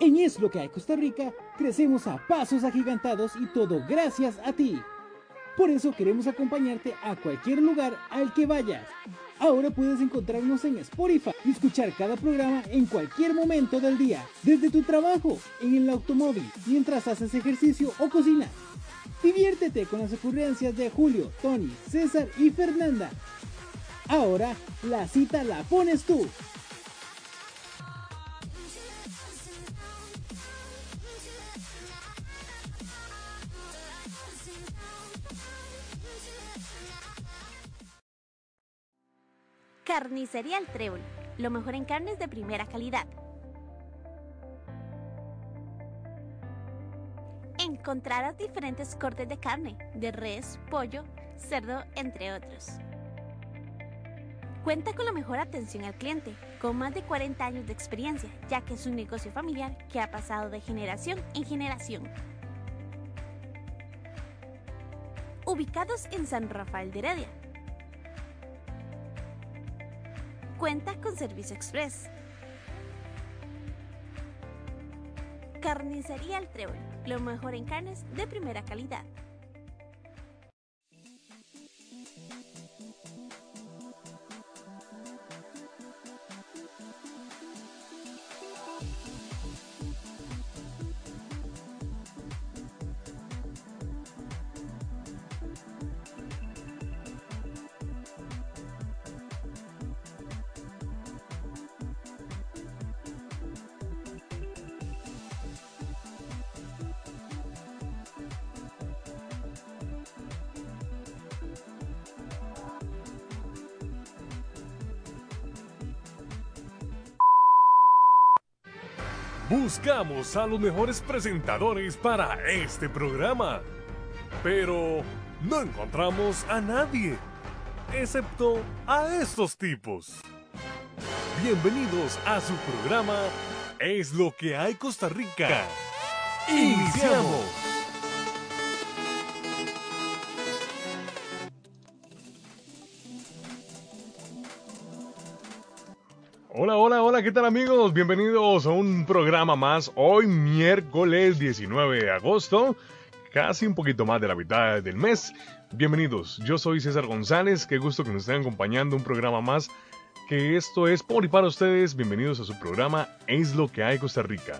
En Es lo que hay Costa Rica, crecemos a pasos agigantados y todo gracias a ti. Por eso queremos acompañarte a cualquier lugar al que vayas. Ahora puedes encontrarnos en Spotify y escuchar cada programa en cualquier momento del día, desde tu trabajo, en el automóvil, mientras haces ejercicio o cocinas. Diviértete con las ocurrencias de Julio, Tony, César y Fernanda. Ahora la cita la pones tú. Carnicería El Trébol, lo mejor en carnes de primera calidad. Encontrarás diferentes cortes de carne, de res, pollo, cerdo, entre otros. Cuenta con la mejor atención al cliente, con más de 40 años de experiencia, ya que es un negocio familiar que ha pasado de generación en generación. Ubicados en San Rafael de Heredia, Cuenta con servicio express. Carnicería El Trébol, lo mejor en carnes de primera calidad. Buscamos a los mejores presentadores para este programa, pero no encontramos a nadie, excepto a estos tipos. Bienvenidos a su programa Es lo que hay Costa Rica. Iniciamos. ¿Qué tal amigos? Bienvenidos a un programa más. Hoy miércoles 19 de agosto, casi un poquito más de la mitad del mes. Bienvenidos, yo soy César González, qué gusto que nos estén acompañando un programa más. Que esto es por y para ustedes. Bienvenidos a su programa Es lo que hay Costa Rica.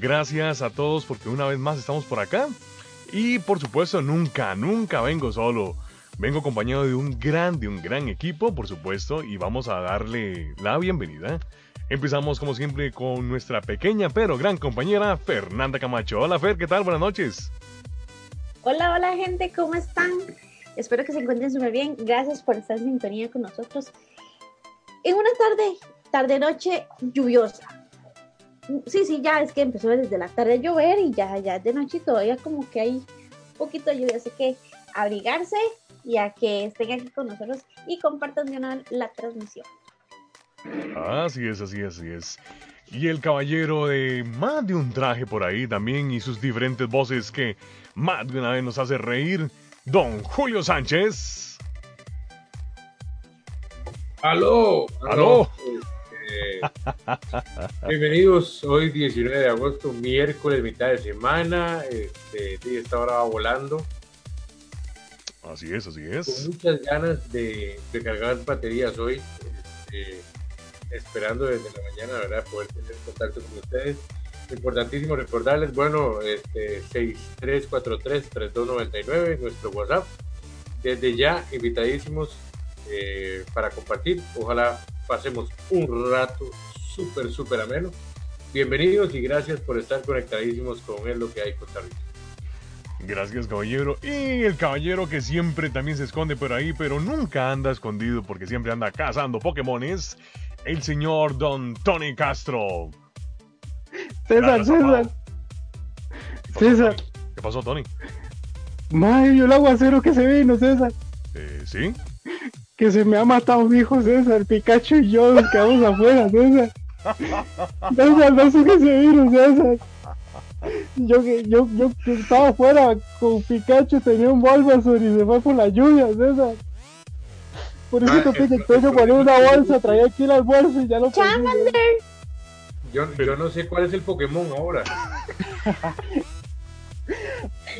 Gracias a todos porque una vez más estamos por acá. Y por supuesto, nunca, nunca vengo solo. Vengo acompañado de un gran, de un gran equipo, por supuesto, y vamos a darle la bienvenida. Empezamos como siempre con nuestra pequeña pero gran compañera Fernanda Camacho. Hola Fer, ¿qué tal? Buenas noches. Hola, hola gente, ¿cómo están? Espero que se encuentren súper bien. Gracias por estar en sintonía con nosotros. En una tarde, tarde-noche lluviosa. Sí, sí, ya es que empezó desde la tarde a llover y ya, ya de noche todavía como que hay poquito de lluvia, así que abrigarse y a que estén aquí con nosotros y compartan la transmisión. Así es, así es, así es. Y el caballero de más de un traje por ahí también y sus diferentes voces que más de una vez nos hace reír, don Julio Sánchez. Aló, aló. Eh, bienvenidos, hoy 19 de agosto, miércoles, mitad de semana. Este, esta hora va volando. Así es, así Con es. muchas ganas de, de cargar baterías hoy. este, esperando desde la mañana, ¿verdad? Poder tener contacto con ustedes. Importantísimo recordarles, bueno, este 6343-3299, nuestro WhatsApp. Desde ya, invitadísimos eh, para compartir. Ojalá pasemos un rato súper, súper ameno. Bienvenidos y gracias por estar conectadísimos con él, lo que hay Costa Rica. Gracias, caballero. Y el caballero que siempre también se esconde por ahí, pero nunca anda escondido porque siempre anda cazando Pokémones. El señor Don Tony Castro. César, César. César. ¿Qué pasó, Tony? Madre, vio el aguacero que se vino, César. Eh, ¿Sí? Que se me ha matado mi hijo César. Pikachu y yo nos quedamos afuera, César. César, no sé qué se vino, César. Yo, que- yo, yo que estaba afuera con Pikachu, tenía un Bulbasaur y se fue por la lluvia, César. Por eso Ah, te el- pide que yo ponía una bolsa, traía aquí el almuerzo y ya lo. Charmander, Yo, yo no sé cuál es el Pokémon ahora.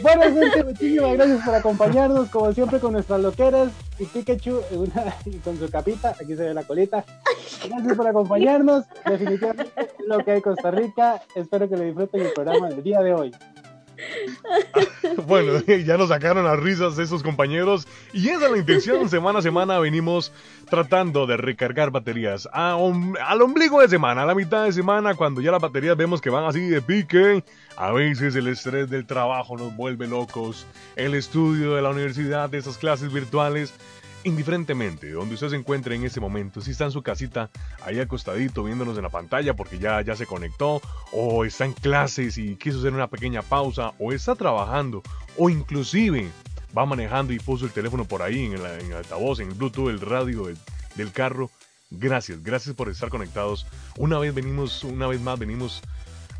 Bueno, gente, muchísimas gracias por acompañarnos, como siempre, con nuestras loqueras y Pikachu con su capita. Aquí se ve la colita. Gracias por acompañarnos. Definitivamente lo que hay en Costa Rica. Espero que lo disfruten el programa del día de hoy. Bueno, ya nos sacaron las risas de esos compañeros y esa es la intención. Semana a semana venimos tratando de recargar baterías a al ombligo de semana, a la mitad de semana, cuando ya las baterías vemos que van así de pique. A veces el estrés del trabajo nos vuelve locos, el estudio de la universidad, de esas clases virtuales. Indiferentemente, donde usted se encuentre en ese momento, si está en su casita, ahí acostadito viéndonos en la pantalla porque ya, ya se conectó, o está en clases y quiso hacer una pequeña pausa, o está trabajando, o inclusive va manejando y puso el teléfono por ahí en el, en el altavoz, en el Bluetooth, el radio del, del carro. Gracias, gracias por estar conectados. Una vez venimos, una vez más venimos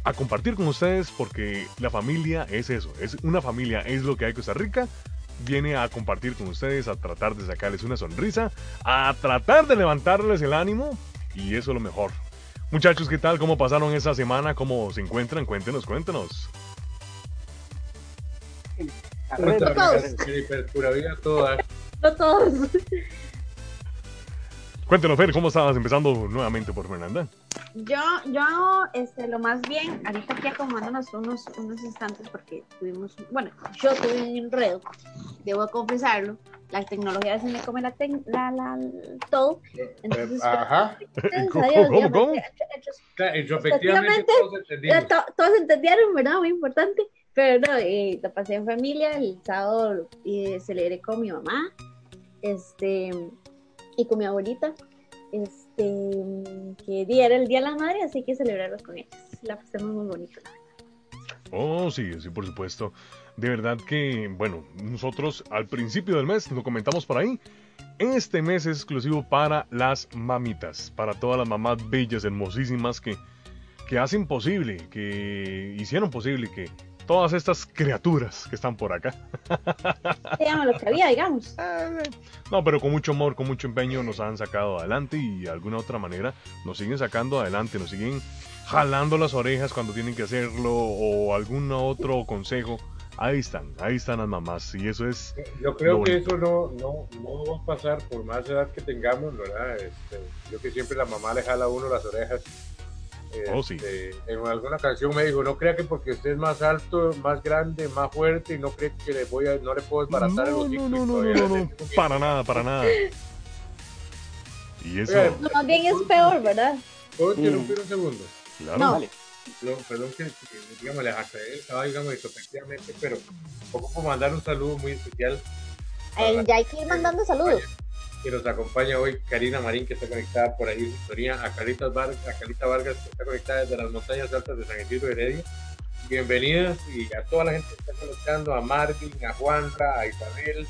a compartir con ustedes porque la familia es eso, es una familia, es lo que hay en Costa Rica. Viene a compartir con ustedes, a tratar de sacarles una sonrisa, a tratar de levantarles el ánimo y eso es lo mejor. Muchachos, ¿qué tal? ¿Cómo pasaron esa semana? ¿Cómo se encuentran? Cuéntenos, cuéntenos. Todos. No todos. Cuéntenos, Fer, ¿cómo estabas empezando nuevamente por Fernanda? Yo, yo, este, lo más bien, ahorita aquí acomodándonos unos, unos instantes porque tuvimos, bueno, yo tuve un enredo, debo confesarlo, la tecnología a veces me come la, tec- la, la, todo, entonces, Ajá. gracias a ¿Cómo, Dios, cómo, digamos, cómo? Efectivamente, Efectivamente, todos to- todos entendieron, ¿verdad? Muy importante. Pero no, eh, lo pasé en familia. El sábado eh, celebré con mi mamá este, y con mi abuelita. Que día era el Día de la Madre, así que celebrarlos con ellas. La pasamos muy bonito. Oh, sí, sí, por supuesto. De verdad que, bueno, nosotros al principio del mes, lo comentamos por ahí, este mes es exclusivo para las mamitas, para todas las mamás bellas, hermosísimas que, que hacen posible, que hicieron posible que todas estas criaturas que están por acá, Se llama lo que había, digamos. eh, no, pero con mucho amor, con mucho empeño nos han sacado adelante y de alguna otra manera nos siguen sacando adelante, nos siguen jalando las orejas cuando tienen que hacerlo o algún otro consejo. Ahí están, ahí están las mamás y eso es Yo creo que eso no, no, no va a pasar por más edad que tengamos, ¿verdad? Este, yo que siempre la mamá le jala a uno las orejas. Oh, sí. Este, En alguna canción me dijo, no crea que porque usted es más alto, más grande, más fuerte, y no cree que le voy a, no le puedo desbaratar el No, hocico. no, no, no, no, no, para nada, para nada. Y eso, No, más bien es peor, ¿verdad? ¿Puedo interrumpir un segundo? claro. No. Vale. Perdón, perdón que, que, digamos, les accedé estaba, digamos, efectivamente, pero poco mandar un saludo muy especial El, ya hay que ir mandando saludos. Que nos acompaña hoy Karina Marín, que está conectada por ahí sintonía, a Carita Vargas, a Carita Vargas, que está conectada desde las montañas altas de San Isidro Heredia. Bienvenidas y a toda la gente que está conectando, a Marvin, a Juanra, a Isabel.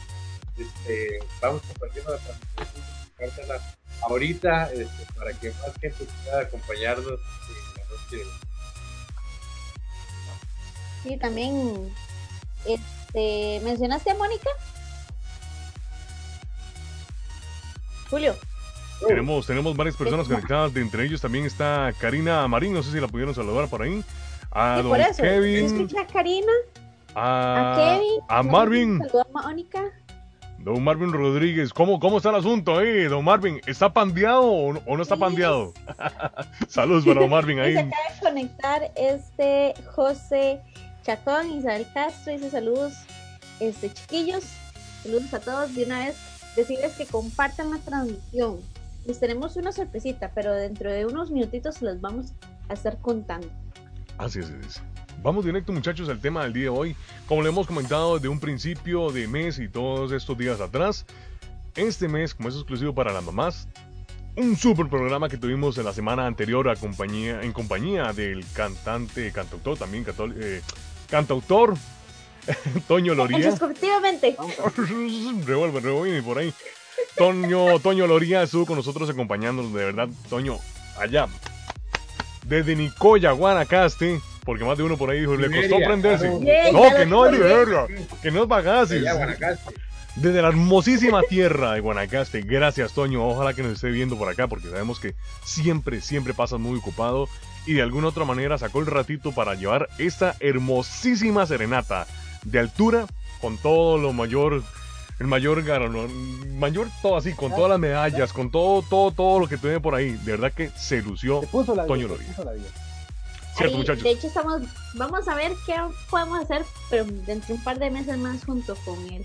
Este, vamos compartiendo la transmisión, ahorita este, para que más gente pueda acompañarnos en la noche. Sí, también. Este, ¿Mencionaste a Mónica? Julio. Tenemos, tenemos varias personas conectadas, de entre ellos también está Karina Marín, no sé si la pudieron saludar por ahí. A Sí, don por eso. Kevin, a Karina, a a, Kevin, a Marvin, Saluda a Mónica. don Marvin Rodríguez. ¿Cómo, ¿Cómo está el asunto ahí, don Marvin? ¿Está pandeado o no, o no está pandeado? Saludos para don Marvin Y se ahí. acaba de conectar este José Chacón, Isabel Castro, dice saludos, este chiquillos, saludos a todos. De una vez decirles que compartan la transmisión. Les tenemos una sorpresita, pero dentro de unos minutitos se las vamos a estar contando. Así es, es. Vamos directo muchachos al tema del día de hoy. Como le hemos comentado desde un principio de mes y todos estos días atrás, este mes, como es exclusivo para las mamás, un super programa que tuvimos en la semana anterior a compañía, en compañía del cantante, cantautor también, eh, cantautor Toño Loría. Retrospectivamente, revuelve, revuelve y por ahí. Toño, Toño Loría estuvo con nosotros acompañándonos, de verdad, Toño, allá. Desde Nicoya, Guanacaste, porque más de uno por ahí dijo, le costó prenderse. claro. No, que no, bien. Liberia, que no es Bagaces. Desde la hermosísima tierra de Guanacaste. Gracias, Toño. Ojalá que nos esté viendo por acá, porque sabemos que siempre, siempre pasas muy ocupado y de alguna otra manera sacó el ratito para llevar esta hermosísima serenata de altura con todo lo mayor el mayor galardón, mayor todo así, con todas las medallas, con todo, todo, todo lo que tiene por ahí. De verdad que se lució Se puso la Toño vida, Loría. se puso la vida. Cierto, Ahí, muchachos. de hecho, estamos, vamos a ver qué podemos hacer, pero dentro de un par de meses más junto con él.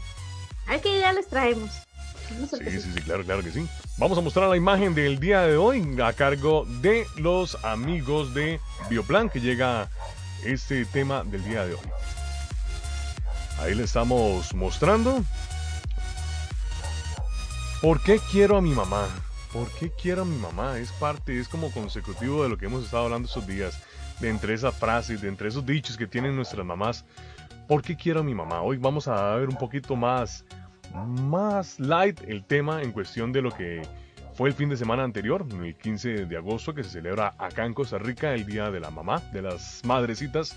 A ver qué idea les traemos. Sí, sí, sí, claro, claro que sí. Vamos a mostrar la imagen del día de hoy a cargo de los amigos de Bioplan que llega este tema del día de hoy. Ahí le estamos mostrando. ¿Por qué quiero a mi mamá? ¿Por qué quiero a mi mamá? Es parte, es como consecutivo de lo que hemos estado hablando estos días. De entre esas frases, de entre esos dichos que tienen nuestras mamás. ¿Por qué quiero a mi mamá? Hoy vamos a ver un poquito más, más light el tema en cuestión de lo que fue el fin de semana anterior, el 15 de agosto, que se celebra acá en Costa Rica el Día de la Mamá, de las Madrecitas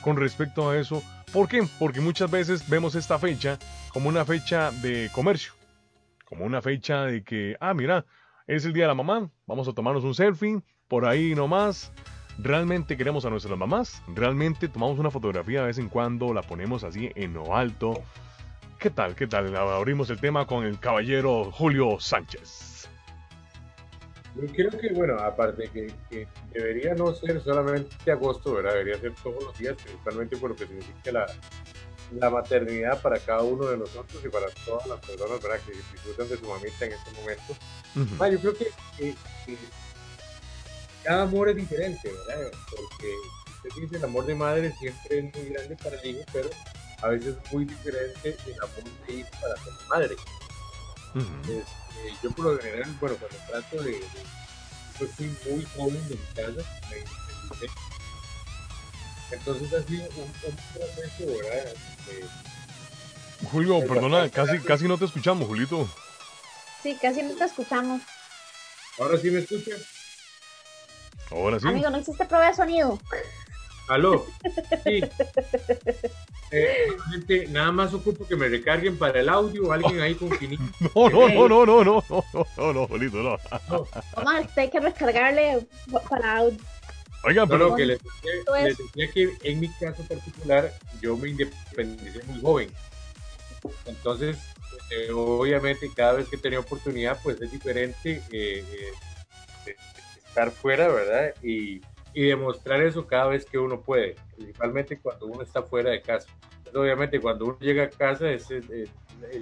con respecto a eso. ¿Por qué? Porque muchas veces vemos esta fecha como una fecha de comercio, como una fecha de que, ah, mira, es el día de la mamá, vamos a tomarnos un selfie, por ahí nomás. ¿Realmente queremos a nuestras mamás? ¿Realmente tomamos una fotografía de vez en cuando, la ponemos así en lo alto? ¿Qué tal? ¿Qué tal? Abrimos el tema con el caballero Julio Sánchez. Yo creo que, bueno, aparte que, que debería no ser solamente agosto, ¿verdad? Debería ser todos los días, principalmente por lo que significa la, la maternidad para cada uno de nosotros y para todas las personas, ¿verdad? Que disfrutan de su mamita en este momento. Ma, yo creo que, que- que cada amor es diferente, ¿verdad? Porque usted dice el amor de madre siempre es muy grande para el hijo, pero a veces es muy diferente el amor de hijo para la madre. Este, yo por lo general, bueno, cuando trato de, de- yo fui muy joven de mi casa, me independicé. Entonces ha sido un, un proceso, ¿verdad? De- Julio, perdona, casi, casi no te escuchamos, Julito. Sí, casi no te escuchamos. Ahora sí me escuchan. Ahora sí. Amigo, no existe prueba de sonido. Aló. Sí. Eh, gente, nada más ocupo que me recarguen para el audio, alguien ahí con finito. No, no, no, no, no, no, no, no, no, no, no. Vamos a tener que recargarle para audio. Oigan, No, pero no, que les les decía que en mi caso particular yo me independicé muy joven. Entonces, eh, obviamente cada vez que tenía oportunidad, pues es diferente eh, eh, estar fuera, ¿verdad? Y, y demostrar eso cada vez que uno puede, principalmente cuando uno está fuera de casa. Entonces, obviamente cuando uno llega a casa, es el, el-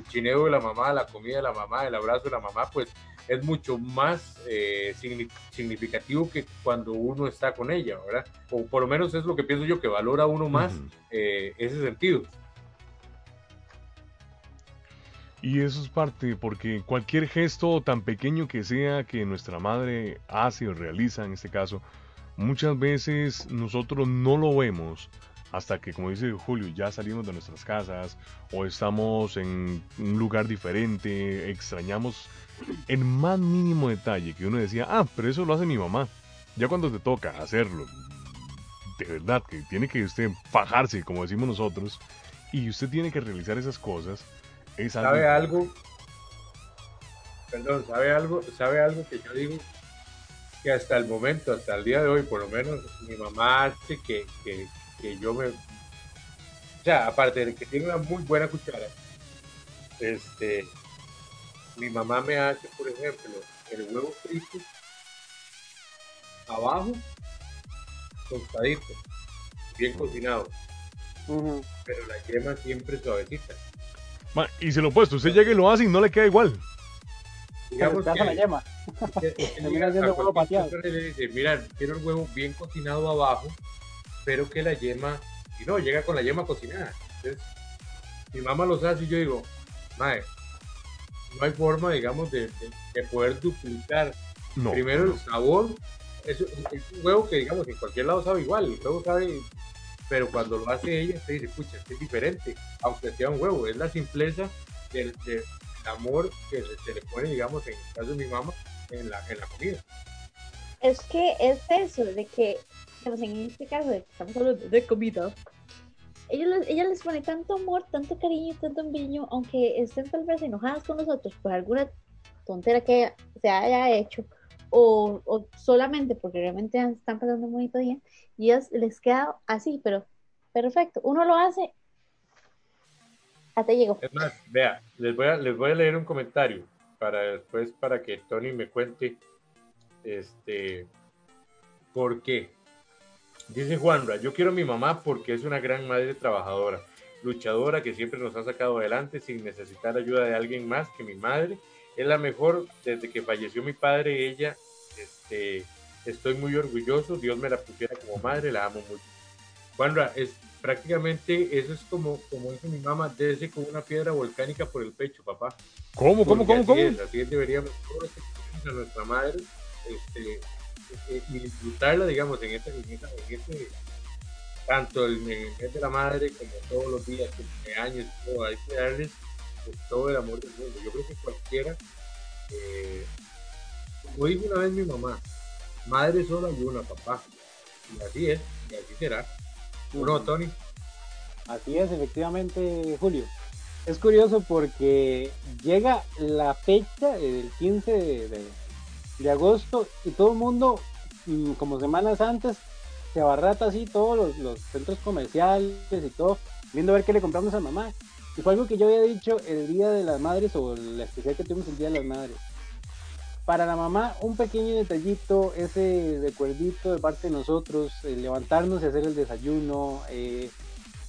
chineo de la mamá, la comida de la mamá, el abrazo de la mamá, pues es mucho más eh, signi- significativo que cuando uno está con ella, ¿verdad? O por lo menos es lo que pienso yo, que valora uno más eh, ese sentido. Y eso es parte, porque cualquier gesto tan pequeño que sea que nuestra madre hace o realiza en este caso, muchas veces nosotros no lo vemos hasta que, como dice Julio, ya salimos de nuestras casas o estamos en un lugar diferente, extrañamos el más mínimo detalle que uno decía, ah, pero eso lo hace mi mamá. Ya cuando te toca hacerlo, de verdad que tiene que usted fajarse, como decimos nosotros, y usted tiene que realizar esas cosas. Es algo ¿Sabe algo? Perdón, ¿sabe algo? ¿Sabe algo que yo digo? Que hasta el momento, hasta el día de hoy, por lo menos, mi mamá hace que, que, que yo me... O sea, aparte de que tiene una muy buena cuchara, este, mi mamá me hace, por ejemplo, el huevo frito abajo, tostadito, bien cocinado, pero la yema siempre suavecita. Ma, y se lo opuesto, usted llega y lo hace y no le queda igual. Digamos te la que- yema. que- que huevo pateado. le dice, mira, quiero el huevo bien cocinado abajo, pero que la yema, y no, llega con la yema cocinada. Entonces, mi mamá los hace y yo digo, madre, no hay forma, digamos, de, de- de poder duplicar No. primero no. el sabor. Es, es un huevo que, digamos, en cualquier lado sabe igual, el huevo sabe, pero cuando lo hace ella, se dice, escucha, es diferente, aunque sea un huevo, es la simpleza del, del amor que se, se le pone, digamos, en el caso de mi mamá, en la, en la comida. Es que es eso, de que, digamos, en este caso, estamos hablando de comida, ella les, ella les pone tanto amor, tanto cariño, tanto empeño, aunque estén tal vez enojadas con nosotros por alguna tontera que se haya hecho, o, o solamente porque realmente están pasando un bonito día y ellas les queda así, pero perfecto. Uno lo hace, hasta llegó. Es más, vea, les voy a, les voy a leer un comentario para después, para que Tony me cuente este, por qué. Dice Juanra, yo quiero a mi mamá porque es una gran madre trabajadora, luchadora que siempre nos ha sacado adelante sin necesitar ayuda de alguien más que mi madre. Es la mejor desde que falleció mi padre, ella, este, estoy muy orgulloso, Dios me la pusiera como madre, la amo mucho. Juanra, es prácticamente eso es como, como dice mi mamá, desde con una piedra volcánica por el pecho, papá. ¿Cómo, cómo, Porque cómo, así cómo? es, así es, deberíamos todos a nuestra madre este, eh, y disfrutarla, digamos, en este, en este- tanto el, mes de la madre como todos los días, cumpleaños, todo, hay que darles pues, todo el amor del mundo. Yo creo que cualquiera, eh, como dijo una vez mi mamá, madre solo hay una, papá. Y así es, y así será. ¿O no, Tony? Así es, efectivamente, Julio. Es curioso porque llega la fecha del 15 de, de- de agosto y todo el mundo, mm, como semanas antes, se abarrata así todos los, los centros comerciales y todo, viendo a ver qué le compramos a mamá. Y fue algo que yo había dicho el Día de las Madres o la especial que tuvimos el Día de las Madres. Para la mamá, un pequeño detallito, ese recuerdito de parte de nosotros, el levantarnos y hacer el desayuno, eh,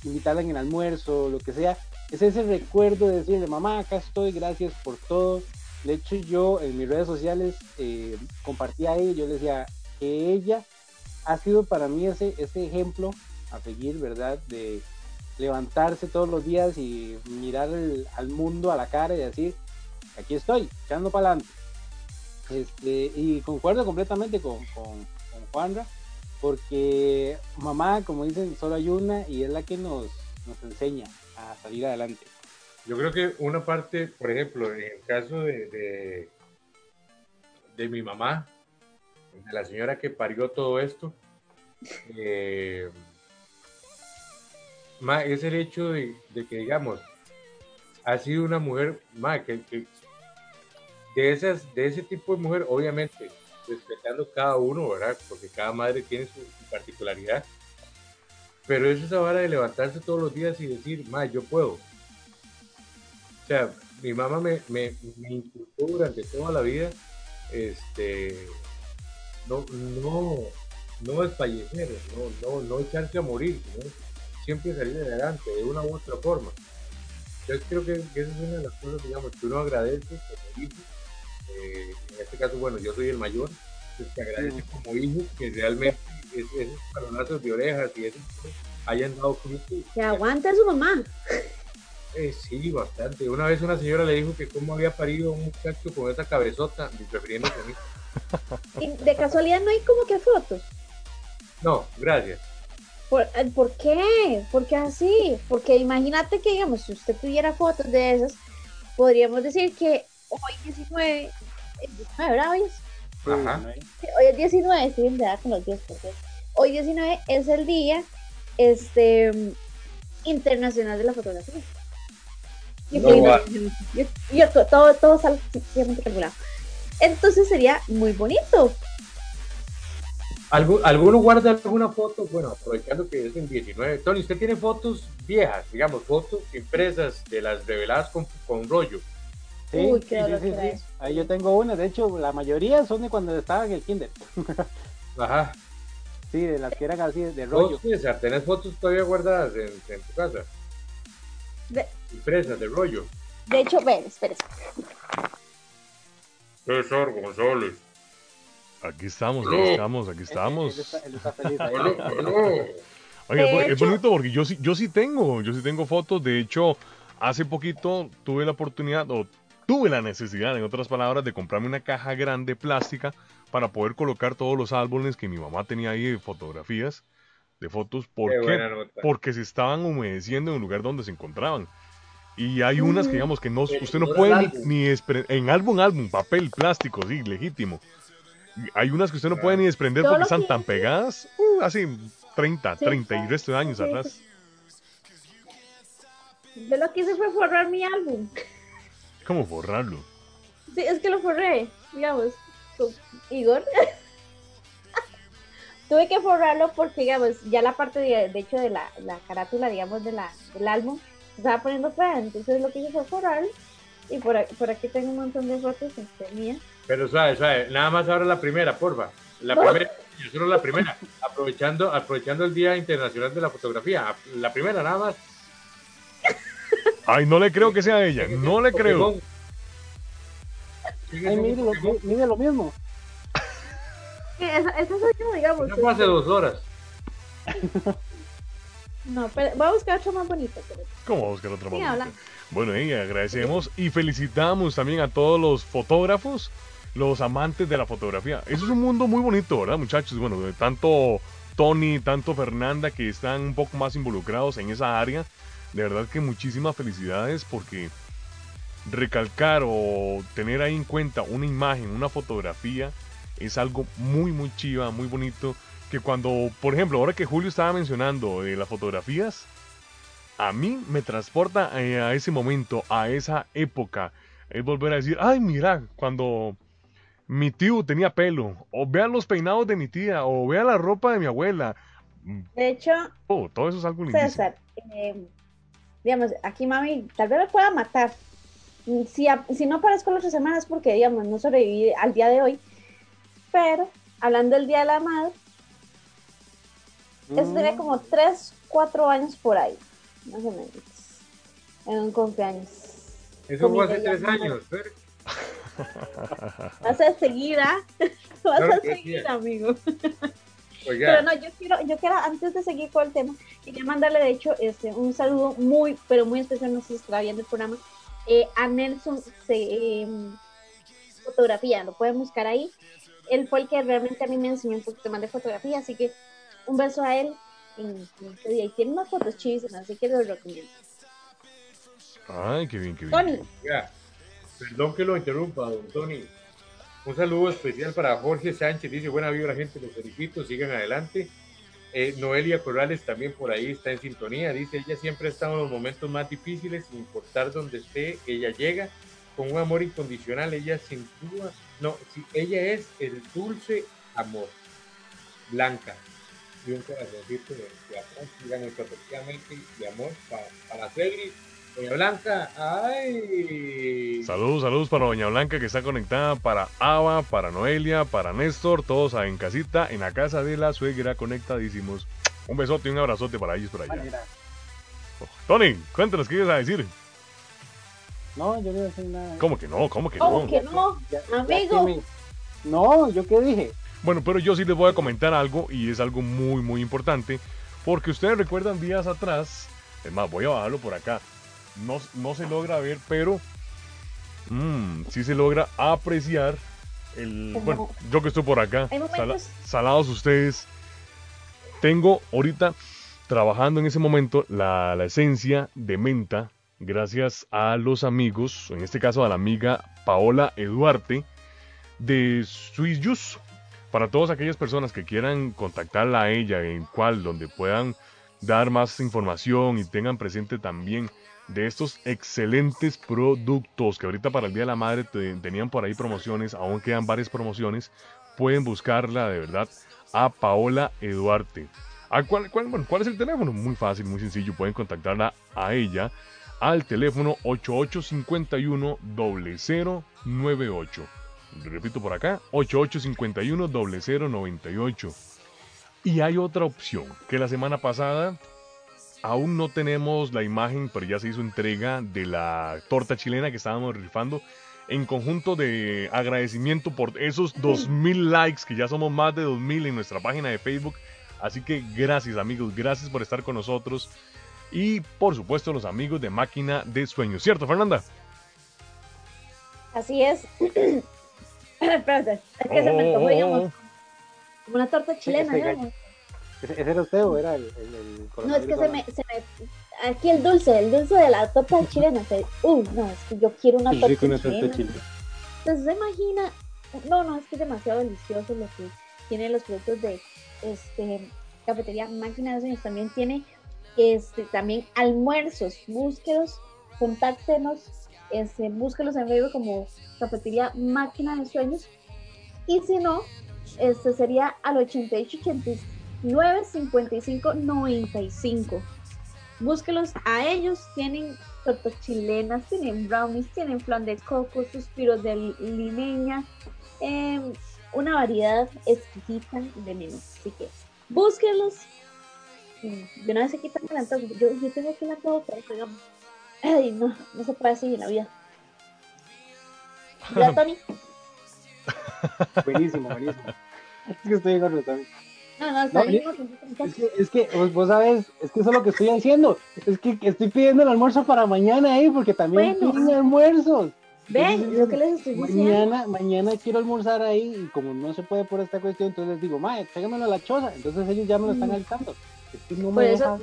invitarla en el almuerzo, lo que sea, es ese recuerdo de decirle, mamá, acá estoy, gracias por todo. De hecho, yo en mis redes sociales eh, compartía ahí, yo le decía que ella ha sido para mí ese, ese ejemplo a seguir, ¿verdad? De levantarse todos los días y mirar al mundo a la cara y decir, aquí estoy, echando para adelante. Este, y concuerdo completamente con, con, con Juanra, porque mamá, como dicen, solo hay una y es la que nos, nos enseña a salir adelante. Yo creo que una parte, por ejemplo, en el caso de, de, mi mamá, de la señora que parió todo esto, eh, es el hecho de, de que, digamos, ha sido una mujer, ma, que, que de, esas, de ese tipo de mujer, obviamente, respetando cada uno, ¿verdad? Porque cada madre tiene su, particularidad. Pero es esa vara de levantarse todos los días y decir, ma, yo puedo. O sea, mi mamá me, me, me inculcó durante toda la vida, este, no, no, no desfallecer, no, no, no echarse a morir, siempre salir adelante de una u otra forma. Yo creo que, que esa es una de las cosas, que uno agradece como. Eh, en este caso, bueno, yo soy el mayor, pues te agradece como hijo que realmente es- esos palonazos de orejas y eso hayan dado fruto. Que aguante a su mamá. Eh, sí, bastante. Una vez una señora le dijo que cómo había parido un muchacho con esa cabezota, refiriéndose a mí. Y de casualidad no hay como que fotos. No, gracias. ¿Por, eh, ¿por qué? ¿Por qué así? Porque imagínate que, digamos, si usted tuviera fotos de esas, podríamos decir que hoy 19, es 19, ¿verdad? Hoy es, Ajá. hoy es 19, estoy en edad con los 10, por cierto. Hoy 19 es el día este, internacional de la fotografía. Y No va. yo- yo- to- todo, todo sale suficientemente calculado. Entonces sería muy bonito. ¿Algu- ¿Alguno guarda alguna foto? Bueno, aprovechando que es en 19. Tony, ¿usted tiene fotos viejas, digamos, fotos impresas de las reveladas con, con rollo? Sí, Uy, sí, qué sí, sí. Ahí yo tengo una, de hecho, la mayoría son de cuando estaba en el kinder. Ajá. Sí, de las que eran así, de rollo. ¿Vos, César, tenés fotos todavía guardadas en, en tu casa? De, Impresas de rollo. de hecho, ven, espérese. César González. Aquí estamos, aquí estamos, aquí Él estamos. está, él está feliz ahí. Oiga, De es, bonito porque yo sí, yo sí tengo, yo sí tengo fotos. De hecho, hace poquito tuve la oportunidad, o tuve la necesidad, en otras palabras, de comprarme una caja grande plástica para poder colocar todos los álbumes que mi mamá tenía ahí de fotografías, de fotos. ¿Por Qué qué? Porque se estaban humedeciendo en el lugar donde se encontraban. Y hay unas que digamos que no, Pero usted no puede ni, álbum. ni despre- en álbum, álbum, papel, plástico, sí, legítimo. Hay unas que usted no puede ni desprender porque están tan pegadas, uh, hace 30, Sí, 30 y resto de años atrás. Yo lo que hice fue forrar mi álbum. ¿Cómo borrarlo? Sí, es que lo forré, digamos. con Igor. Tuve que forrarlo porque, digamos, ya la parte, de, de hecho, de la, la carátula, digamos, de la, del álbum, se estaba poniendo fea. Entonces lo que hice fue forrarlo. Y por, aquí- por aquí tengo un montón de fotos este, mías. Pero suave, suave. Nada más ahora la primera, porfa. La No. primera, yo solo la primera. Aprovechando, aprovechando el Día Internacional de la Fotografía. La primera, nada más. Ay, no le creo que sea ella. No le creo. Pokémon. ¿Quién es Ay, un mire lo, mismo. Sí, esa, esa soy yo, digamos. Fue hace dos horas. No, pero voy a buscar otro más bonito. Pero... ¿Cómo buscar otra Sí, mamá? habla. Bueno, y agradecemos y felicitamos también a todos los fotógrafos, los amantes de la fotografía. Eso es un mundo muy bonito, ¿verdad, muchachos? Bueno, de tanto Tony, tanto Fernanda que están un poco más involucrados en esa área. De verdad que muchísimas felicidades porque recalcar o tener ahí en cuenta una imagen, una fotografía, es algo muy, muy chiva, muy bonito. Que cuando, por ejemplo, ahora que Julio estaba mencionando eh, las fotografías, a mí me transporta eh, a ese momento, a esa época. Es volver a decir, ay, mira, cuando mi tío tenía pelo, o vean los peinados de mi tía, o vean la ropa de mi abuela. De hecho, Oh, todo eso es algo. César, eh, digamos, aquí mami tal vez me pueda matar. Mm, Si, a- si no aparezco las otras semanas porque, digamos, no sobreviví al día de hoy. Pero, hablando del Día de la Madre, eso Mm. tenía como 3, 4 años por ahí, más o menos, en un cumpleaños. Eso fue hace tres bella madre. años. Fer. Vas a seguir, ¿ah? Vas Claro a sí. seguir, amigo. Oiga, Pero no, yo quiero, yo quiero, antes de seguir con el tema, quería mandarle de hecho este, un saludo muy, pero muy especial, no sé si estará viendo el programa, eh, a Nelson se, eh, Fotografía, lo pueden buscar ahí. Él fue el que realmente a mí me enseñó un poquito más de fotografía, así que un beso a él en, en este día. Y tiene unas fotos chivísimas, así que lo recomiendo. Ay, qué bien, qué bien. Tony, perdón que lo interrumpa, don Tony. Un saludo especial para Jorge Sánchez. Dice, buena vibra, gente, los felicito, sigan adelante. Eh, Noelia Corrales también por ahí está en sintonía. Dice, ella siempre ha estado en los momentos más difíciles, sin importar dónde esté, ella llega con un amor incondicional. Ella sin duda, no, sí, ella es el dulce amor. Blanca. Y un corazoncito de, de amor, efectivamente, de amor para, para Cedric. Doña Blanca, ay. Saludos, saludos para Doña Blanca que está conectada, para Ava, para Noelia, para Néstor, todos en casita, en la casa de la suegra, conectadísimos. Un besote y un abrazote para ellos por Ay, allá. mira. Tony, cuéntanos qué ibas a decir. No, yo no iba a decir nada. ¿Cómo que no? ¿Cómo que ¿cómo no? que no? Ya- Amigo. me- No, ¿yo qué dije? Bueno, pero yo sí les voy a comentar algo y es algo muy, muy importante. Porque ustedes recuerdan días atrás, es más, voy a bajarlo por acá. No, no se logra ver, pero mm, sí se logra apreciar el... Bueno, yo que estoy por acá, salados ustedes. Tengo ahorita trabajando en ese momento la, la esencia de menta, gracias a los amigos, en este caso a la amiga Paola Eduarte de Swiss Juice. Para todas aquellas personas que quieran contactarla a ella, en cual, donde puedan dar más información y tengan presente también de estos excelentes productos que ahorita para el Día de la Madre te- tenían por ahí promociones, aún quedan varias promociones, pueden buscarla de verdad a Paola Eduarte. ¿A cuál, cuál- bueno, ¿Cuál es el teléfono? Muy fácil, muy sencillo, pueden contactarla a ella al teléfono 8851-0098. Repito por acá, 8851-0098. Y hay otra opción, que la semana pasada aún no tenemos la imagen, pero ya se hizo entrega de la torta chilena que estábamos rifando en conjunto de agradecimiento por esos 2000 likes, que ya somos más de 2000 en nuestra página de Facebook. Así que gracias amigos, gracias por estar con nosotros. Y por supuesto los amigos de Máquina de Sueños, ¿cierto Fernanda? Así es. Espérate, es que se me Oh, antojó, oh, digamos, oh. como una torta chilena, digamos. ¿Ese, era usted o era el, el, el No, es que se me, se me... Aquí el dulce, el dulce de la torta chilena. Se... Uy, no, es que yo quiero una Sí, torta con una torta chilena. Entonces, se imagina... No, no, es que es demasiado delicioso lo que tiene los productos de este, cafetería Máquina de Sueños. También tiene este, también almuerzos. Búsquelos, contáctenos, este, búsquelos en Facebook como cafetería Máquina de Sueños. Y si no, este sería al 88 89 55 95. Búsquelos a ellos, tienen tortas chilenas, tienen brownies, tienen flan de coco, suspiros de limeña, em, una variedad exquisita de menús. Así que búsquenlos. De una vez se quitan el antojo. Yo, yo tengo aquí el antojo, pero digamos. Ay, no, no se puede así en la vida. ¿Ya, Tony? buenísimo, buenísimo. Es que estoy gordo también. No. Es que, es que vos, vos sabes, es que eso es lo que estoy haciendo. Es que estoy pidiendo el almuerzo para mañana ahí, porque también Bueno. piden almuerzos. Ven, lo que les estoy diciendo. Mañana, mañana quiero almorzar ahí y como no se puede por esta cuestión, entonces les digo, mae, tráigamelo a la choza. Entonces ellos ya me lo están Mm. alzando. Es que no Por me eso-.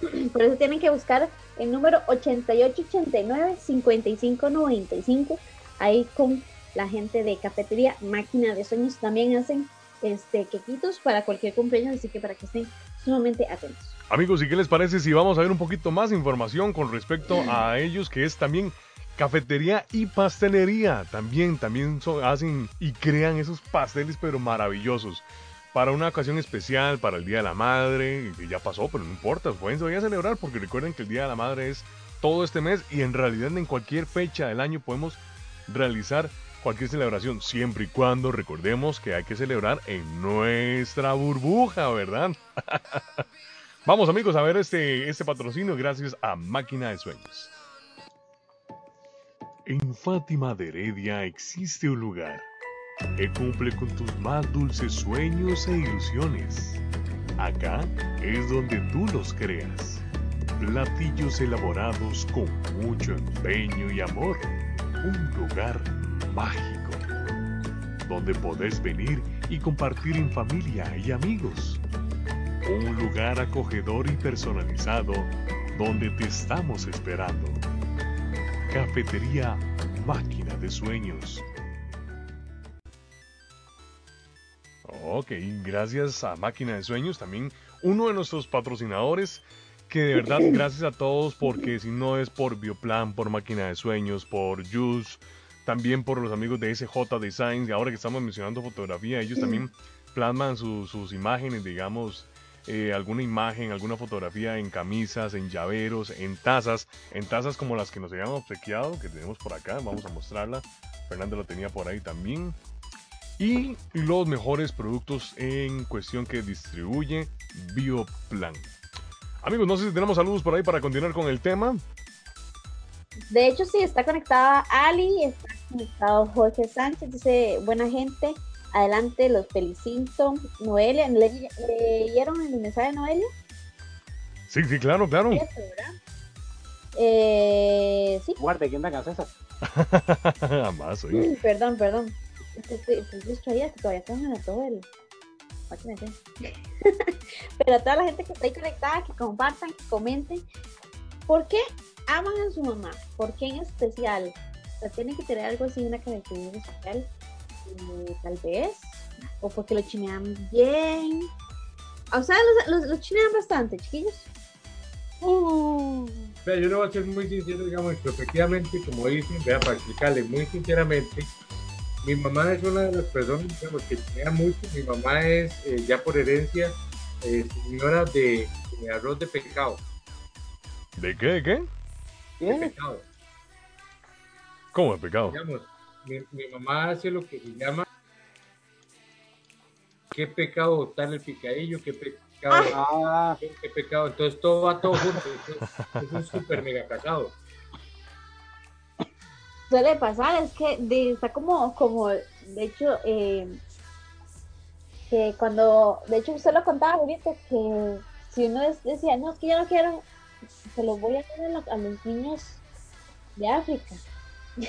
Por eso tienen que buscar el número 8889-5595 ahí con la gente de Cafetería Máquina de Sueños. También hacen este quequitos para cualquier cumpleaños, así que para que estén sumamente atentos. Amigos, ¿y qué les parece si vamos a ver un poquito más información con respecto a ellos, que es también cafetería y pastelería? También, también son- hacen y crean esos pasteles, pero maravillosos. Para una ocasión especial, para el Día de la Madre, que ya pasó, pero no importa, pueden todavía celebrar, porque recuerden que el Día de la Madre es todo este mes y en realidad en cualquier fecha del año podemos realizar cualquier celebración, siempre y cuando recordemos que hay que celebrar en nuestra burbuja, ¿verdad? Vamos amigos a ver este, este patrocinio gracias a Máquina de Sueños. En Fátima de Heredia existe un lugar que cumple con tus más dulces sueños e ilusiones. Acá es donde tú los creas. Platillos elaborados con mucho empeño y amor. Un lugar mágico. Donde podés venir y compartir en familia y amigos. Un lugar acogedor y personalizado donde te estamos esperando. Cafetería Máquina de Sueños. Ok, gracias a Máquina de Sueños, también uno de nuestros patrocinadores, que de verdad gracias a todos, porque si no es por Bioplan, por Máquina de Sueños, por Juice, también por los amigos de SJ Designs, y ahora que estamos mencionando fotografía, ellos también plasman su- sus imágenes, digamos, eh, alguna imagen, alguna fotografía en camisas, en llaveros, en tazas, en tazas como las que nos habían obsequiado, que tenemos por acá, vamos a mostrarla. Fernando la tenía por ahí también. Y los mejores productos en cuestión que distribuye Bioplan. Amigos, no sé si tenemos saludos por ahí para continuar con el tema. De hecho, sí, está conectada Ali, está conectado Jorge Sánchez, dice, buena gente, adelante los felicito. Noelia, ¿le, le leyeron el mensaje de Noelia? Sí, sí, claro, claro. Eso. Eh, sí, Guarde, ¿quién da César? Jamás, oye. perdón, perdón. Estoy, distraída, que todavía tengo en todo el... máquina de hacer. Pero a toda la gente que está ahí conectada, que compartan, que comenten. ¿Por qué aman a su mamá? ¿Por qué en especial? O sea, tienen que tener algo así, una característica especial. eh, tal vez. O porque lo chinean bien. O sea, los, los, los chinean bastante, chiquillos. Vea, yo le voy a ser muy sincero, digamos, efectivamente, como dicen, vea, para explicarle muy sinceramente, mi mamá es una de las personas digamos, que tenía mucho. Mi mamá es, eh, ya por herencia, eh, señora de, de arroz de pescado. ¿De qué? ¿De qué? De ¿Qué? pescado. ¿Cómo de pecado? Digamos, mi, mi mamá hace lo que se llama qué pecado botar el picadillo, qué pecado, Ah, qué, qué pecado. Entonces todo va todo junto. Es, es un súper mega casado. suele pasar es que de- está como como de hecho eh, que cuando de hecho usted lo contaba ahorita que si uno es- decía no es que yo no quiero se lo voy a hacer a, lo- a los niños de África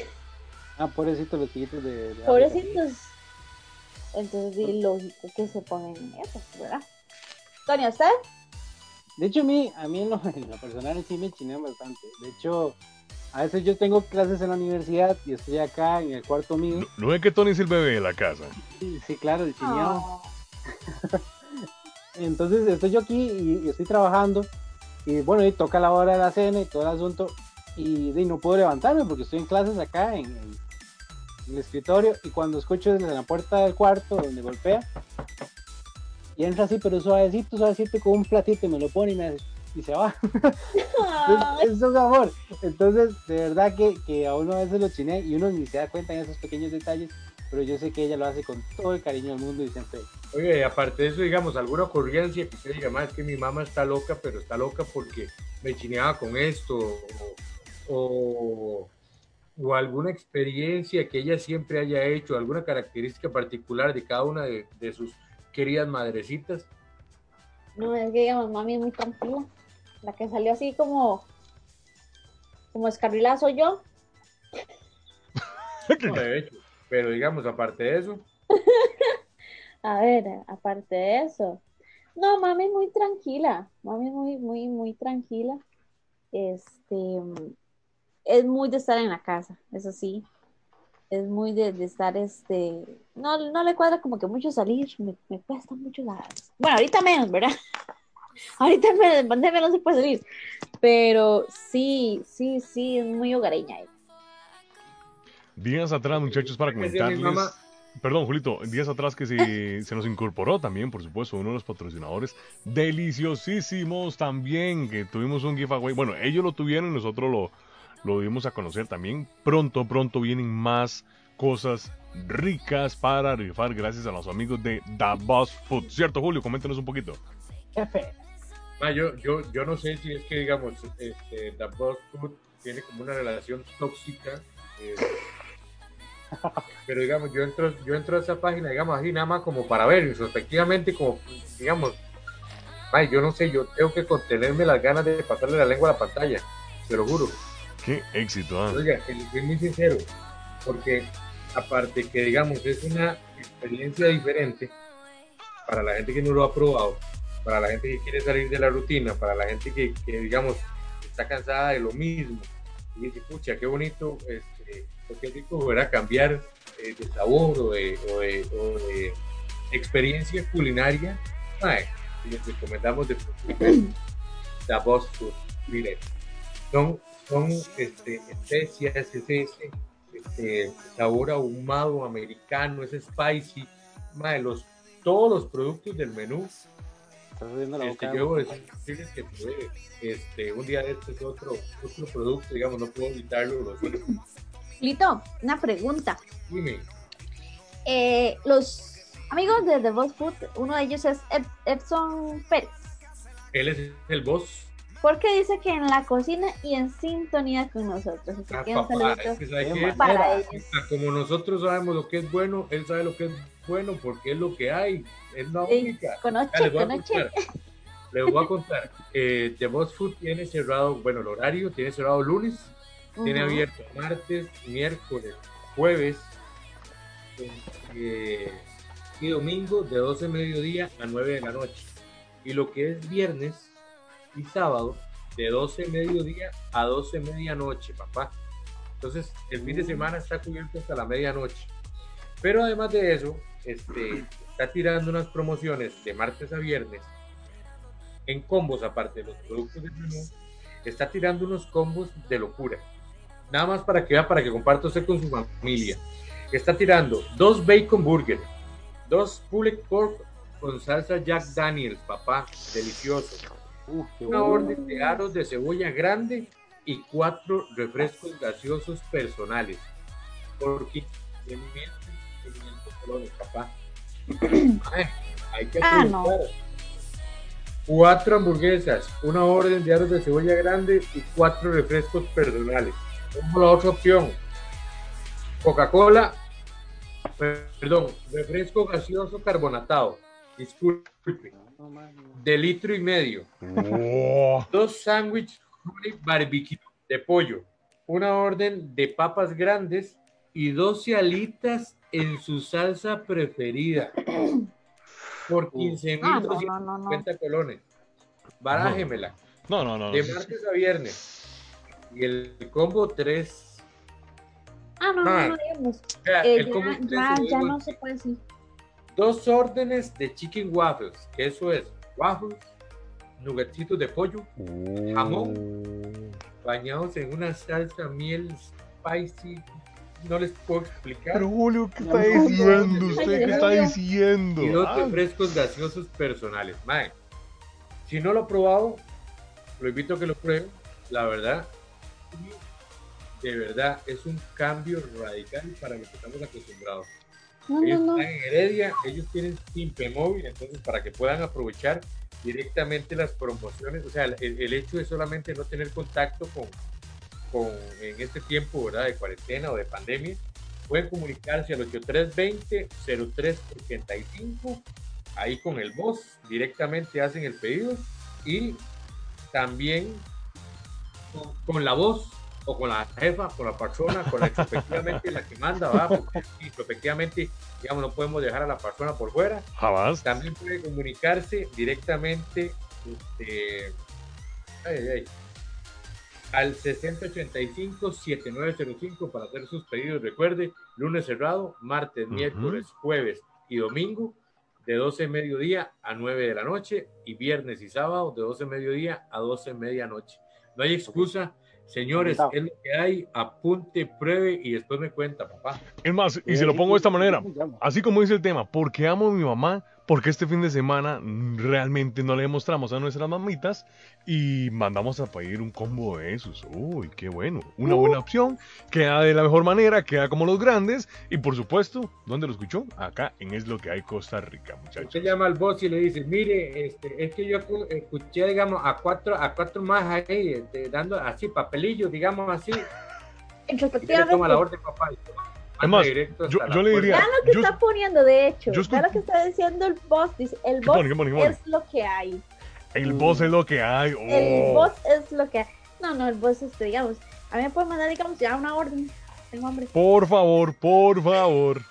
ah, pobrecitos los chiquitos de, de África. pobrecitos entonces sí, lógico que se ponen eso verdad Tony usted De hecho, a mí, a mí en lo, en lo personal sí me chinean bastante. De hecho, a veces yo tengo clases en la universidad y estoy acá en el cuarto mío. ¿No, no es que Tony es el bebé de la casa? Sí, sí, claro, el chineado. Oh, Entonces estoy yo aquí y, y estoy trabajando. Y bueno, y toca la hora de la cena y todo el asunto. Y, y no puedo levantarme porque estoy en clases acá en, en- el escritorio y cuando escucho desde la puerta del cuarto donde golpea y entra así pero suavecito, suavecito con un platito y me lo pone y, me, y se va. es, es, un amor. Entonces, de verdad que, que, a uno a veces lo chine y uno ni se da cuenta en esos pequeños detalles, pero yo sé que ella lo hace con todo el cariño del mundo y siempre. Oye, aparte de eso, digamos, alguna ocurrencia que usted diga, más que mi mamá está loca, pero está loca porque me chineaba con esto, o, o, o, alguna experiencia que ella siempre haya hecho, alguna característica particular de cada una de, de sus queridas madrecitas. No, es que digamos, mami es muy tranquila. La que salió así como, como escarrilazo yo. no, de hecho, pero digamos, aparte de eso. A ver, aparte de eso. No, mami muy tranquila. Mami muy, muy, muy tranquila. Este es muy de estar en la casa, eso sí. Es muy de, de estar, este, no, no le cuadra como que mucho salir, me, me cuesta mucho la... Bueno, ahorita menos, ¿verdad? ahorita en pandemia no se puede salir, pero sí, sí, sí, es muy hogareña. Días atrás, muchachos, para comentarles... Perdón, Julito, días atrás que se, se, nos incorporó también, por supuesto, uno de los patrocinadores deliciosísimos también, que tuvimos un giveaway. Bueno, ellos lo tuvieron y nosotros lo, lo dimos a conocer también. Pronto, pronto vienen más cosas ricas para rifar gracias a los amigos de The Boss Food. ¿Cierto, Julio? Coméntanos un poquito. Jefe. Ah, yo, yo, yo no sé si es que, digamos, este, The Boss Food tiene como una relación tóxica. Eh, pero digamos, yo entro, yo entro a esa página, digamos así, nada más como para ver, efectivamente, como, digamos, ay, yo no sé, yo tengo que contenerme las ganas de pasarle la lengua a la pantalla, te lo juro. Qué éxito, ¿eh? Oiga, soy muy sincero, porque aparte que, digamos, es una experiencia diferente para la gente que no lo ha probado, para la gente que quiere salir de la rutina, para la gente que, que digamos, está cansada de lo mismo, y dice, pucha, qué bonito, este, rico volver a cambiar eh, de sabor o de, o de, o de experiencia culinaria. Ay, les recomendamos de la Boss Food. Son, son este, especias, ese, ese este, sabor ahumado americano, ese spicy, madre, los, todos los productos del menú. Este, yo decirles que este, un día de este es otro, otro producto, digamos, no puedo evitarlo. Los, Lito, una pregunta. Dime. Eh, los amigos de The Boss Food, uno de ellos es Ep Epson Pérez. Él es el boss. Porque dice que en la cocina y en sintonía con nosotros. Así Ah, que un papá, saludito es que ¿sabe qué? para ellos. Como nosotros sabemos lo que es bueno, él sabe lo que es bueno porque es lo que hay. Es la Sí, única. Conoche, Ya, les voy a conoche. contar. Les voy a contar. Eh, The Boss Food tiene cerrado, bueno, el horario tiene cerrado lunes, tiene abierto martes, miércoles, jueves eh, y domingo de 12 de mediodía a 9 de la noche. Y lo que es viernes y sábado de 12 de mediodía a 12 de medianoche, papá. Entonces, el fin de semana está cubierto hasta la medianoche. Pero además de eso, este, está tirando unas promociones de martes a viernes en combos, aparte de los productos del menú, está tirando unos combos de locura. Nada más para que vea, para que comparta usted con su familia. Está tirando dos bacon burger, dos pulled pork con salsa Jack Daniels, papá, delicioso. Uf, Una orden de aros de cebolla grande y cuatro refrescos gaseosos personales. Por 15 colones, papá. Ay, hay que Ah, no. Cuatro hamburguesas, una orden de aros de cebolla grande y cuatro refrescos personales. Como la otra opción. Coca-Cola, per- perdón, refresco gaseoso carbonatado. Disculpe, de litro y medio Wow. dos sándwiches barbecue de pollo, una orden de papas grandes y 12 alitas en su salsa preferida por 15 Ah, mil no, no, no, no. colones. Barájemela. No, no, no. De martes a viernes. Y el combo 3. Ah, no, no, Ah, no, digamos. O sea, Eh, el combo ya, tres, ya, se lo ya digo, no se puede decir. Dos órdenes de chicken waffles. Que eso es waffles, nuggetitos de pollo, jamón. bañados en una salsa miel spicy. no les puedo explicar. Pero Julio, ¿qué Ya está me diciendo usted? ¿Qué está diciendo? Y dos Ah, refrescos gaseosos personales. Mae, si no lo ha probado, lo invito a que lo prueben. La verdad, de verdad, es un cambio radical para lo que estamos acostumbrados. No, no, Ellos no. están en Heredia, ellos tienen Simpe Móvil, entonces para que puedan aprovechar directamente las promociones, o sea, el, el hecho de solamente no tener contacto con, con en este tiempo, ¿verdad? De cuarentena o de pandemia, pueden comunicarse al 8320-0385, ahí con el voz, directamente hacen el pedido y también con, la voz o con la jefa, con la persona, con la efectivamente la que manda. Porque efectivamente, digamos, no podemos dejar a la persona por fuera. Jamás. También puede comunicarse directamente este, ay, ay, ay, al 6085-7905 para hacer sus pedidos. Recuerde, lunes cerrado, martes, miércoles, jueves y domingo de 12 de mediodía a 9 de la noche y viernes y sábado de 12 de mediodía a 12 de medianoche. No hay excusa. Señores, es lo que hay, apunte, pruebe y después me cuenta, papá. Es más, y se lo pongo de esta manera. Así como dice el tema, porque amo a mi mamá, porque este fin de semana realmente no le demostramos a nuestras mamitas y mandamos a pedir un combo de esos. Uy, qué bueno. Una buena opción, queda de la mejor manera, queda como los grandes y por supuesto, ¿dónde lo escuchó? Acá en Es lo que hay Costa Rica, muchachos. Usted llama al boss y le dice, mire, este, es que yo escu- escuché, digamos, a cuatro, a cuatro más ahí, este, dando así papelillos, digamos así, y le toma la orden, papá. y toma- Es más, directo yo- yo le diría-. Vean lo que Yo- está poniendo, de hecho. yo Vean lo que está diciendo el boss. Dice, el ¿Qué boss pone, qué pone, qué pone? es lo que hay. El boss es lo que hay. El Oh. boss es lo que hay. No, no, el boss es, digamos, a mí me puede mandar, digamos, ya una orden. Tengo hambre. Por favor, por favor.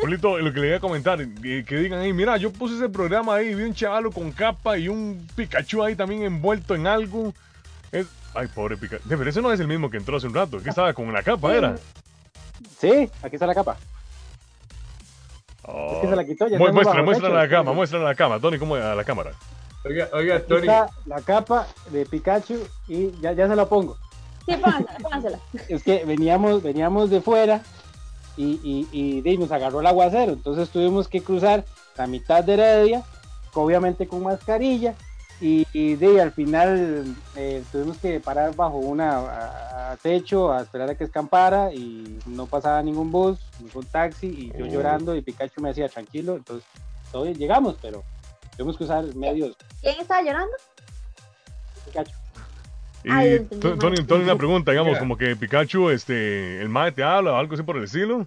Polito, lo que le iba a comentar, eh, que digan ahí, mira, yo puse ese programa ahí, vi un chavalo con capa y un Pikachu ahí también envuelto en algo. Es- Ay, pobre Pikachu. Pero ese no es el mismo que entró hace un rato, que estaba con la capa, ¿era? Sí, aquí está la capa. Oh. Es que se la quitó. Ya Mu- estamos muestra, muestra la cama, muestra la cama, Tony, ¿cómo a la cámara? Oiga, oiga, Aquí Tony, está la capa de Pikachu y ya, ya se la pongo. Sí, póngansela, póngansela. Es que veníamos, veníamos de fuera y, y, y, ahí nos agarró el aguacero. Entonces tuvimos que cruzar la mitad de Heredia, obviamente con mascarilla. Y, y de ahí al final eh, tuvimos que parar bajo una a, a techo a esperar a que escampara y no pasaba ningún bus, ningún taxi y yo Oh. llorando y Pikachu me decía tranquilo, entonces todo bien, llegamos, pero tuvimos que usar medios ¿Quién estaba llorando? Pikachu. Y Ay. Tony, Tony, una pregunta, digamos, como que Pikachu, este, el mae te habla o algo así por el estilo.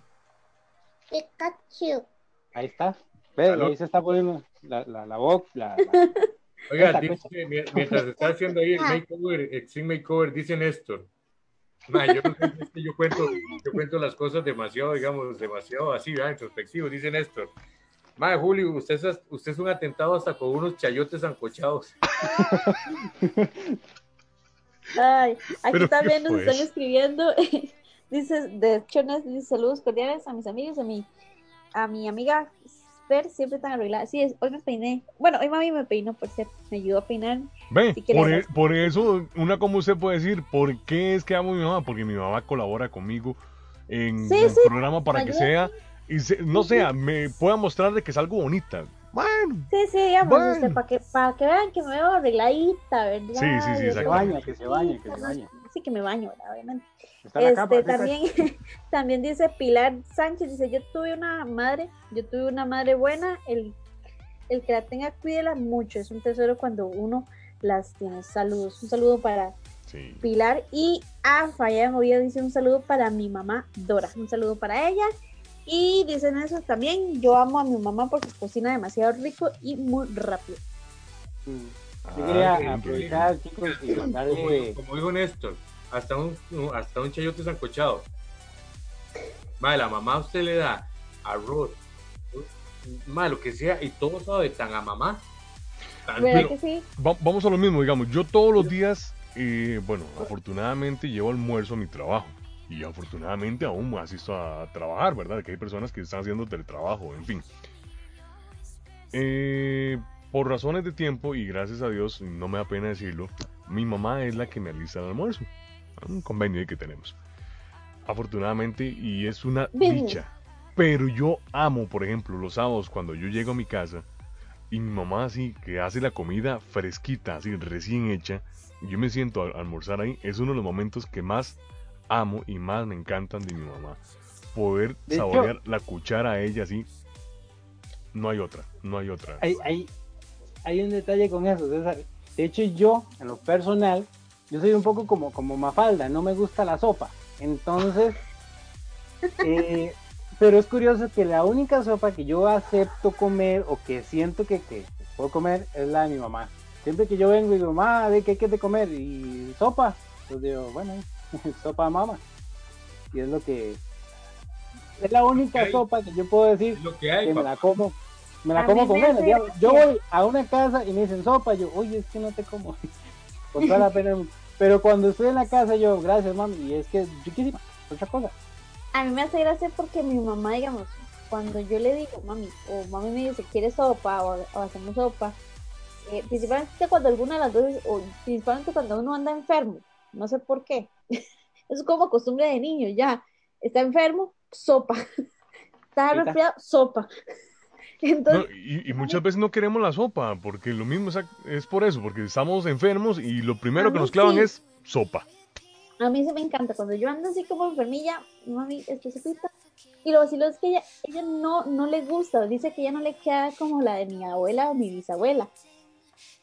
Pikachu. Ahí está. Ve, ahí se está poniendo la, la, la voz, la, la- oiga, dice, mientras está haciendo ahí el Ah. makeover, el Extreme Makeover, dice Néstor. Ma, yo, yo cuento, yo cuento las cosas demasiado, digamos, demasiado así, ¿verdad? introspectivo, dice Néstor. Madre Julio, usted es, usted es un atentado hasta con unos chayotes ancochados. Ay, aquí ¿Pero también nos están escribiendo. dice, de hecho, dice saludos cordiales a mis amigos, a mi, a mi amiga Siempre tan arreglada. Sí, es- hoy me peiné. Bueno, hoy mami me peinó, por cierto. Me ayudó a peinar. Ve, Sí por, e- por eso, una como usted puede decir, ¿por qué es que amo a mi mamá? Porque mi mamá colabora conmigo en Sí, el sí, programa para que ayuda. sea, y se- no sea, me pueda mostrar de que es algo bonita. Bueno, Sí, sí, digamos, Bueno. este, para que, para que vean que me veo arregladita, ¿verdad? Sí, sí, sí, Y que se exacto. baña, que se baña, que se baña. Sí, que me baño, ¿verdad? obviamente. Está Este, capa, también, también dice Pilar Sánchez, dice, yo tuve una madre, yo tuve una madre buena, el, el que la tenga, cuídela mucho, es un tesoro cuando uno las tiene. Saludos, un saludo para sí. Pilar y a Falla en Oviedo dice un saludo para mi mamá Dora, un saludo para ella. Y dicen eso también, yo amo a mi mamá porque cocina demasiado rico y muy rápido. Mm. Ah, Yo quería qué aprovechar, chicos, y Como, mandarle. como dijo Néstor, hasta un, hasta un chayote sancochado. Madre, la mamá a usted le da arroz, madre, lo que sea, y todo sabe tan a mamá. Tan- ¿Verdad pero- que sí? Va- vamos a lo mismo, digamos, yo todos los días, eh, bueno, afortunadamente llevo almuerzo a mi trabajo. Y afortunadamente aún asisto a trabajar, ¿verdad? Que hay personas que están haciendo teletrabajo, en fin. Eh, por razones de tiempo, y gracias a Dios, no me da pena decirlo, mi mamá es la que me alista el almuerzo. Un convenio que tenemos. afortunadamente, y es una dicha. Pero yo amo, por ejemplo, los sábados cuando yo llego a mi casa y mi mamá así que hace la comida fresquita, así recién hecha, yo me siento a almorzar ahí, es uno de los momentos que más amo y más me encantan de mi mamá. Poder saborear la cuchara a ella así, no hay otra, no hay otra. hay, hay, hay un detalle con eso, César. De hecho, yo, en lo personal, yo soy un poco como, como Mafalda, no me gusta la sopa. Entonces, eh, pero es curioso que la única sopa que yo acepto comer o que siento que, que puedo comer es la de mi mamá. Siempre que yo vengo y digo, mamá, ¿de qué hay que de comer? Y sopa. Pues digo, bueno, sopa de mama. Y es lo que... Es la única sopa que yo puedo decir Es lo que hay, que me la como, me la A como con ganas. Yo voy a una casa y me dicen sopa, yo, oye, es que no te como. Con toda la pena. Pero cuando estoy en la casa, yo, gracias, mami, y es que es riquísima, otra cosa. A mí me hace gracia porque mi mamá, digamos, cuando yo le digo, mami, o mami me dice, ¿quieres sopa? O, o hacemos sopa. eh, principalmente cuando alguna de las dos, o principalmente cuando uno anda enfermo, no sé por qué. es como costumbre de niño, ya. Está enfermo, sopa. Está. resfriado, sopa. No, y, y muchas veces no queremos la sopa, porque lo mismo es, es por eso, porque estamos enfermos y lo primero que nos clavan sí. es sopa. a mí se me encanta. Cuando yo ando así como enfermilla, mami, esto sopita. Y lo vacilo es que ella, ella no, no le gusta. Dice que ella no le queda como la de mi abuela o mi bisabuela.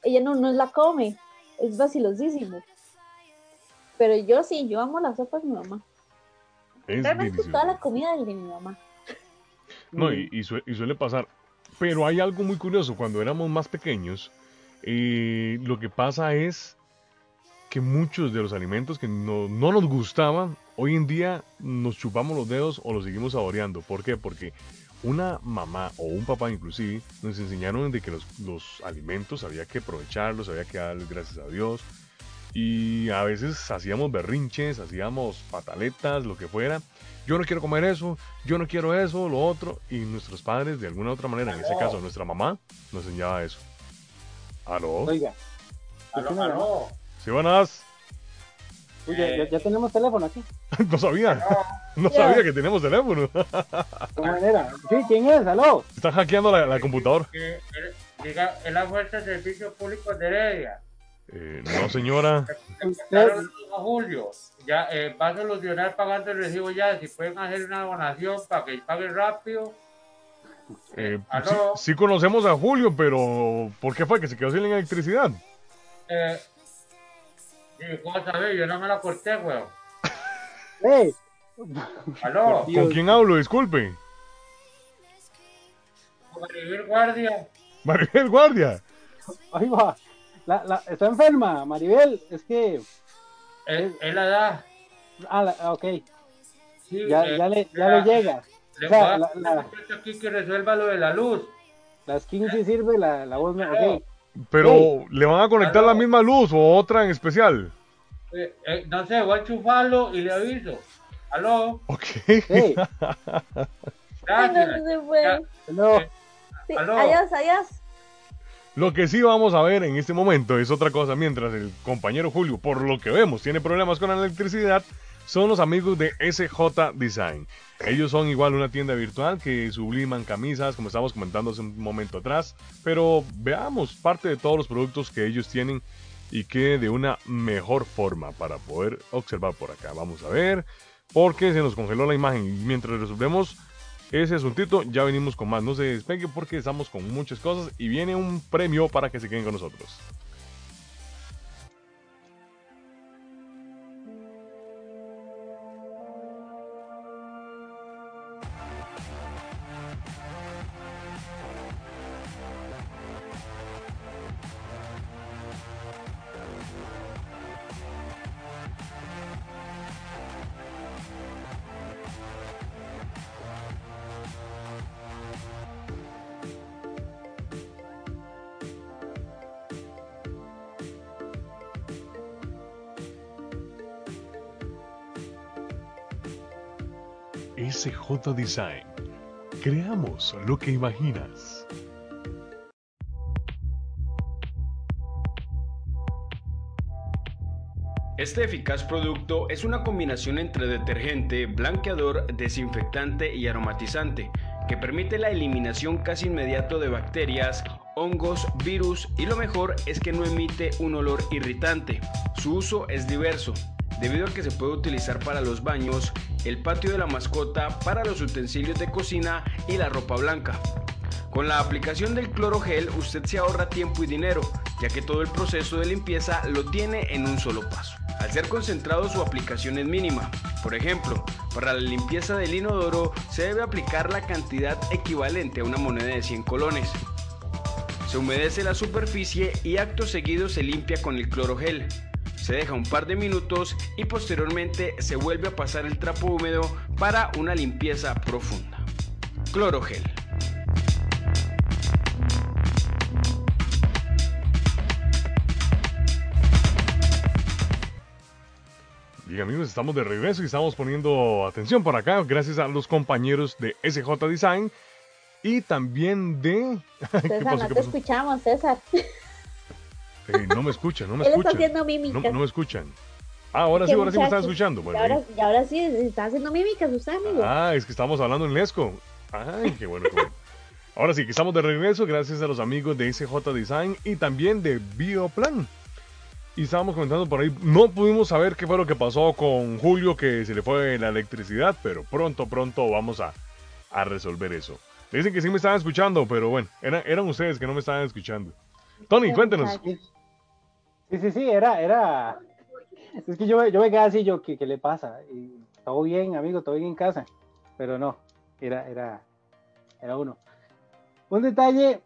Ella no, no la come. Es vacilosísimo. Pero yo sí, yo amo las sopas de mi mamá. Es Realmente delicioso. toda la comida es de mi mamá. No, y, y sue- y suele pasar. Pero hay algo muy curioso, cuando éramos más pequeños, eh, lo que pasa es que muchos de los alimentos que no, no nos gustaban, hoy en día nos chupamos los dedos o los seguimos saboreando. ¿Por qué? Porque una mamá o un papá inclusive nos enseñaron de que los, los alimentos había que aprovecharlos, había que darles gracias a Dios. Y a veces hacíamos berrinches, hacíamos pataletas, lo que fuera. Yo no quiero comer eso, yo no quiero eso, lo otro. Y nuestros padres, de alguna otra manera, en este caso nuestra mamá, nos enseñaba eso. ¿Aló? Oiga, Aló, ¿Sí me aló. ¿Sí, buenas? uy, ya, ya- ya tenemos teléfono aquí. No sabía. No sabía que teníamos teléfono. ¿De manera? Sí, ¿quién es? ¿Aló? Están hackeando la, la computadora. Eh, Diga, es la Fuerza de Servicios Públicos de Heredia. Eh, no, señora. A Julio. Ya eh, va a solucionar pagando el recibo ya. Si pueden hacer una donación para que paguen rápido. Eh, sí, Aló. sí conocemos a Julio, pero ¿por qué fue que se quedó sin electricidad? Eh, sí, ¿Cómo sabes? Yo no me la corté, weón. hey, Aló. ¿Con quién hablo? Disculpe. Maribel Guardia. Maribel Guardia. ahí va. La, la, está enferma, Maribel. Es que. Es, es la edad. Ah, la- ok. Sí, Ya, eh, ya, le, ya le llega. Le O sea, voy a la- la- un muchacho aquí que resuelva lo de la luz. Las 15 sirve, la, la voz no. Ok. Pero, Sí. ¿le van a conectar Aló. la misma luz o otra en especial? Eh, eh, no sé, voy a enchufarlo y le aviso. Aló, Ok. Hey, Ay, no, gracias. no se no. Eh, Sí, aló. adiós, adiós. Lo que sí vamos a ver en este momento es otra cosa, mientras el compañero Julio, por lo que vemos, tiene problemas con la electricidad, son los amigos de SJ Design. Ellos son igual una tienda virtual que subliman camisas, como estábamos comentando hace un momento atrás, pero veamos parte de todos los productos que ellos tienen y que de una mejor forma para poder observar por acá. Vamos a ver, porque se nos congeló la imagen y mientras resolvemos ese asuntito, ya venimos con más. No se despegue porque estamos con muchas cosas y viene un premio para que se queden con nosotros. Design. Creamos lo que imaginas. Este eficaz producto es una combinación entre detergente, blanqueador, desinfectante y aromatizante, que permite la eliminación casi inmediato de bacterias, hongos, virus y lo mejor es que no emite un olor irritante. Su uso es diverso, debido a que se puede utilizar para los baños, el patio de la mascota, para los utensilios de cocina y la ropa blanca. Con la aplicación del clorogel usted se ahorra tiempo y dinero, ya que todo el proceso de limpieza lo tiene en un solo paso. Al ser concentrado su aplicación es mínima. Por ejemplo, para la limpieza del inodoro se debe aplicar la cantidad equivalente a una moneda de 100 colones. Se humedece la superficie y acto seguido se limpia con el clorogel. Se deja un par de minutos y posteriormente se vuelve a pasar el trapo húmedo para una limpieza profunda. Clorogel. Bien amigos, estamos de regreso y estamos poniendo atención por acá gracias a los compañeros de SJ Design y también de... César, no te escuchamos, César. Eh, no me escuchan, no me Él escuchan. está haciendo mímicas. No, no me escuchan. Ah, ahora sí, ¿Qué ahora sí me están escuchando. Y Bueno, ahora, y ahora sí, está haciendo mímicas usted, amigo. Ah, es que estamos hablando en Lesco. Ay, qué bueno, qué bueno. Ahora sí, que estamos de regreso gracias a los amigos de SJ Design y también de Bioplan. Y estábamos comentando por ahí, no pudimos saber qué fue lo que pasó con Julio, que se le fue la electricidad, pero pronto, pronto vamos a, a resolver eso. Le dicen que sí me estaban escuchando, pero bueno, era- eran ustedes que no me estaban escuchando. Tony, cuéntenos. Sí, sí, sí, era, era. Es que yo, yo me quedé así, yo, ¿qué, qué le pasa? Y, todo bien, amigo, todo bien en casa. Pero no, era, era, era uno. Un detalle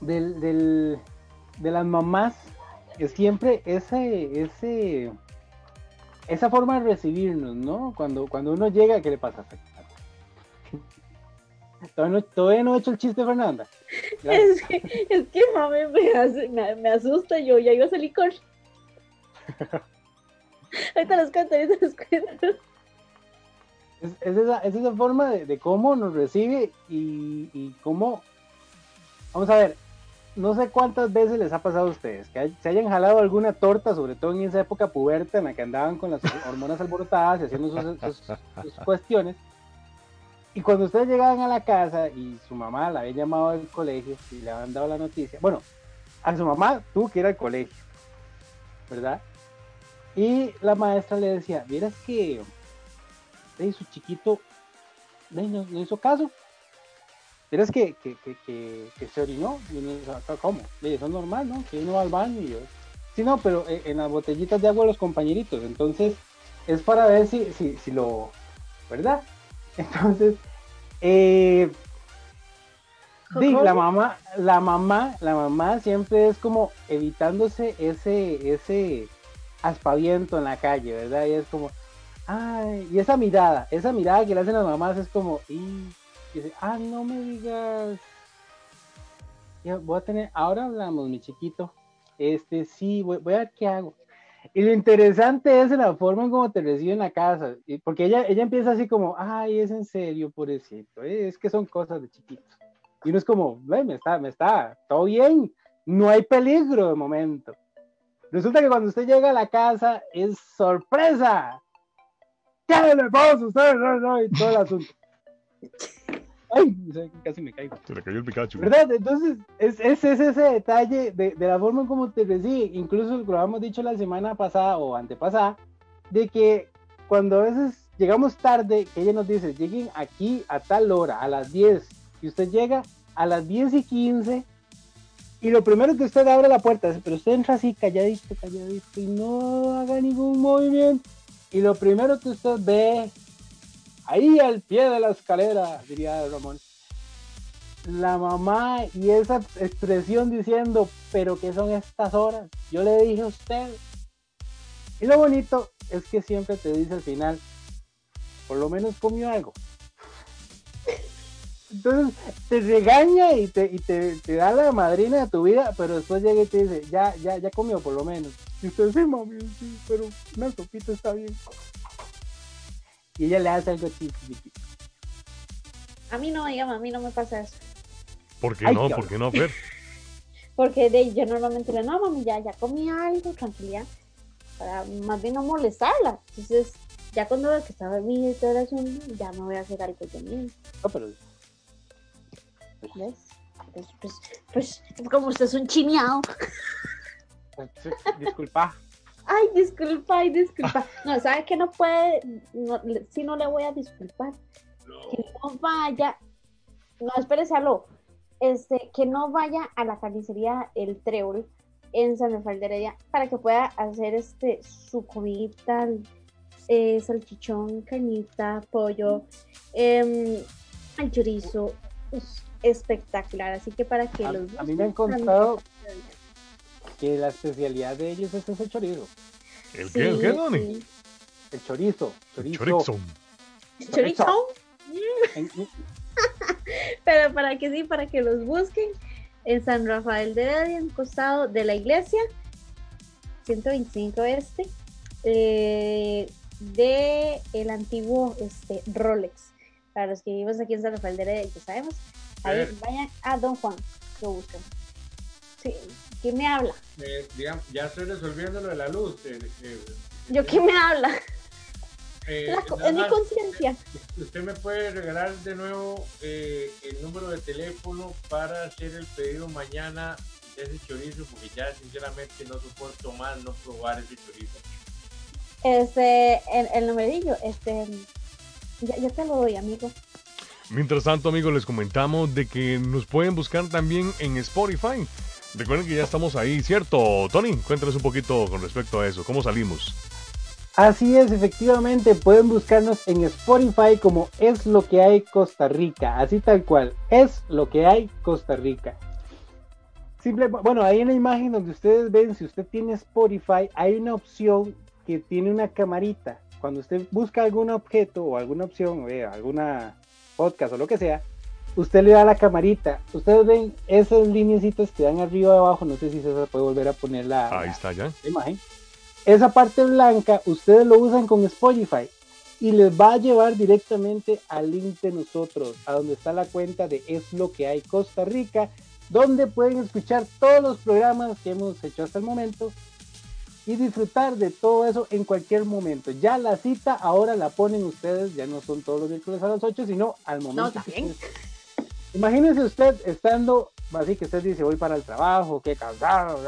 del, del, de las mamás es siempre ese, ese, esa forma de recibirnos, ¿no? Cuando, cuando uno llega, ¿qué le pasa? Todavía no, todavía no he hecho el chiste, Fernanda. Es que, es que mami me, hace- me, me asusta yo, ya iba a salir con... ahorita los cuento, ahorita los cuento. Es, es esa, es esa forma de, de cómo nos recibe y, y cómo... Vamos a ver, no sé cuántas veces les ha pasado a ustedes que hay- se hayan jalado alguna torta, sobre todo en esa época puberta en la que andaban con las hormonas alborotadas y haciendo sus, sus- sus cuestiones. Y cuando ustedes llegaban a la casa y su mamá la había llamado al colegio y le habían dado la noticia, bueno, a su mamá tuvo que ir al colegio, ¿verdad? Y la maestra le decía, vieras que de su chiquito no, hizo caso. Vieras que, que, que, que, se orinó. Y uno "Ah, ¿cómo? Le eso es normal, ¿no? Que uno va al baño y yo. Sí, no, pero eh, en las botellitas de agua los compañeritos. Entonces, es para ver si, si, si lo. ¿Verdad? Entonces, eh, la mamá, la mamá, la mamá siempre es como evitándose ese, ese aspaviento en la calle, ¿verdad? Y es como, ay, y esa mirada, esa mirada que le hacen las mamás es como, y, y dice, ah, no me digas, voy a tener, ahora hablamos, mi chiquito, este, sí, voy, voy a ver qué hago. Y lo interesante es la forma en cómo te recibe en la casa, y- porque ella, ella empieza así como, ay, es en serio, pobrecito, eh, es que son cosas de chiquitos. Y uno es como, me está, me está, todo bien, no hay peligro de momento. Resulta que cuando usted llega a la casa es sorpresa. ¿Qué le pasa a usted? No, no, y todo el asunto. Ay, casi me caigo. Se le cayó el Pikachu. ¿Verdad? Entonces, es, es, es ese detalle de, de la forma en cómo te recibe. Incluso lo habíamos dicho la semana pasada o antepasada, de que cuando a veces llegamos tarde, que ella nos dice, lleguen aquí a tal hora, a las 10, y usted llega a las 10 y 15, y lo primero que usted abre la puerta, es, pero usted entra así calladito, calladito, y no haga ningún movimiento. Y lo primero que usted ve, ahí al pie de la escalera, diría Ramón, la mamá y esa expresión diciendo, pero ¿qué son estas horas? Yo le dije a usted. Y lo bonito es que siempre te dice al final, por lo menos comió algo. Entonces te regaña y te, y te, da la madrina de tu vida, pero después llega y te dice, ya, ya, ya comió por lo menos. Y usted, sí, mami, sí, pero una sopita está bien. Y ella le hace algo chiquitito. A mí no, digamos, a mí no me pasa eso. ¿Por qué Ay, no? qué ¿Por qué no, Fer? Porque de, yo normalmente le no, mami, ya, ya comí algo, tranquilidad. para más bien no molestarla. Entonces, ya cuando veo que está dormida y todo el asunto, ya me voy a hacer algo de mí. No, pero ¿Ves? Pues, pues, pues, como usted es un chineado. disculpa. Ay, disculpa, ay, disculpa. No, ¿sabe que no puede? No, si no le voy a disculpar. Que no vaya. No, espérese, aló. Este, que no vaya a la carnicería El Trébol en San Rafael de Heredia para que pueda hacer este su comidita, eh, salchichón, cañita, pollo, em, el chorizo. es espectacular. Así que para que A, los a mí me han contado que la especialidad de ellos es ese chorizo. ¿El qué? ¿El qué, Donny? sí. El chorizo. Chorizo. Chorizo. Chorizo. Pero para que sí, para que los busquen en San Rafael de Heredia, en costado de la iglesia, 125 este, eh, de el antiguo este, Rolex. Para los que vivimos aquí en San Rafael de Heredia, ya sabemos, ahí Sí. vayan a Don Juan, lo buscan. Sí, ¿quién me habla? Eh, digamos, ya estoy resolviendo lo de la luz. eh, eh, ¿Yo quién me habla? eh, La co- es mi conciencia. Usted me puede regalar de nuevo eh, el número de teléfono para hacer el pedido mañana de ese chorizo, porque ya sinceramente no soporto más no probar ese chorizo. Este, el, el numerillo, este, ya, ya te lo doy, amigo. Mientras tanto, amigos, les comentamos de que nos pueden buscar también en Spotify. Recuerden que ya estamos ahí, ¿cierto? Tony, cuéntanos un poquito con respecto a eso. ¿Cómo salimos? Así es, efectivamente, pueden buscarnos en Spotify como Es lo que hay Costa Rica, así tal cual, es lo que hay Costa Rica. Simple, bueno, ahí en la imagen donde ustedes ven, si usted tiene Spotify, hay una opción que tiene una camarita. Cuando usted busca algún objeto o alguna opción, eh, alguna podcast o lo que sea, usted le da la camarita. Ustedes ven esas lineecitas que dan arriba y abajo, no sé si se puede volver a poner la, Ahí está ya. la imagen. Esa parte blanca ustedes lo usan con Spotify y les va a llevar directamente al link de nosotros, a donde está la cuenta de Es lo que hay Costa Rica, donde pueden escuchar todos los programas que hemos hecho hasta el momento y disfrutar de todo eso en cualquier momento. Ya la cita ahora la ponen ustedes, ya no son todos los miércoles a las 8, sino al momento. también. Imagínense usted estando, así que usted dice, voy para el trabajo, qué cansado,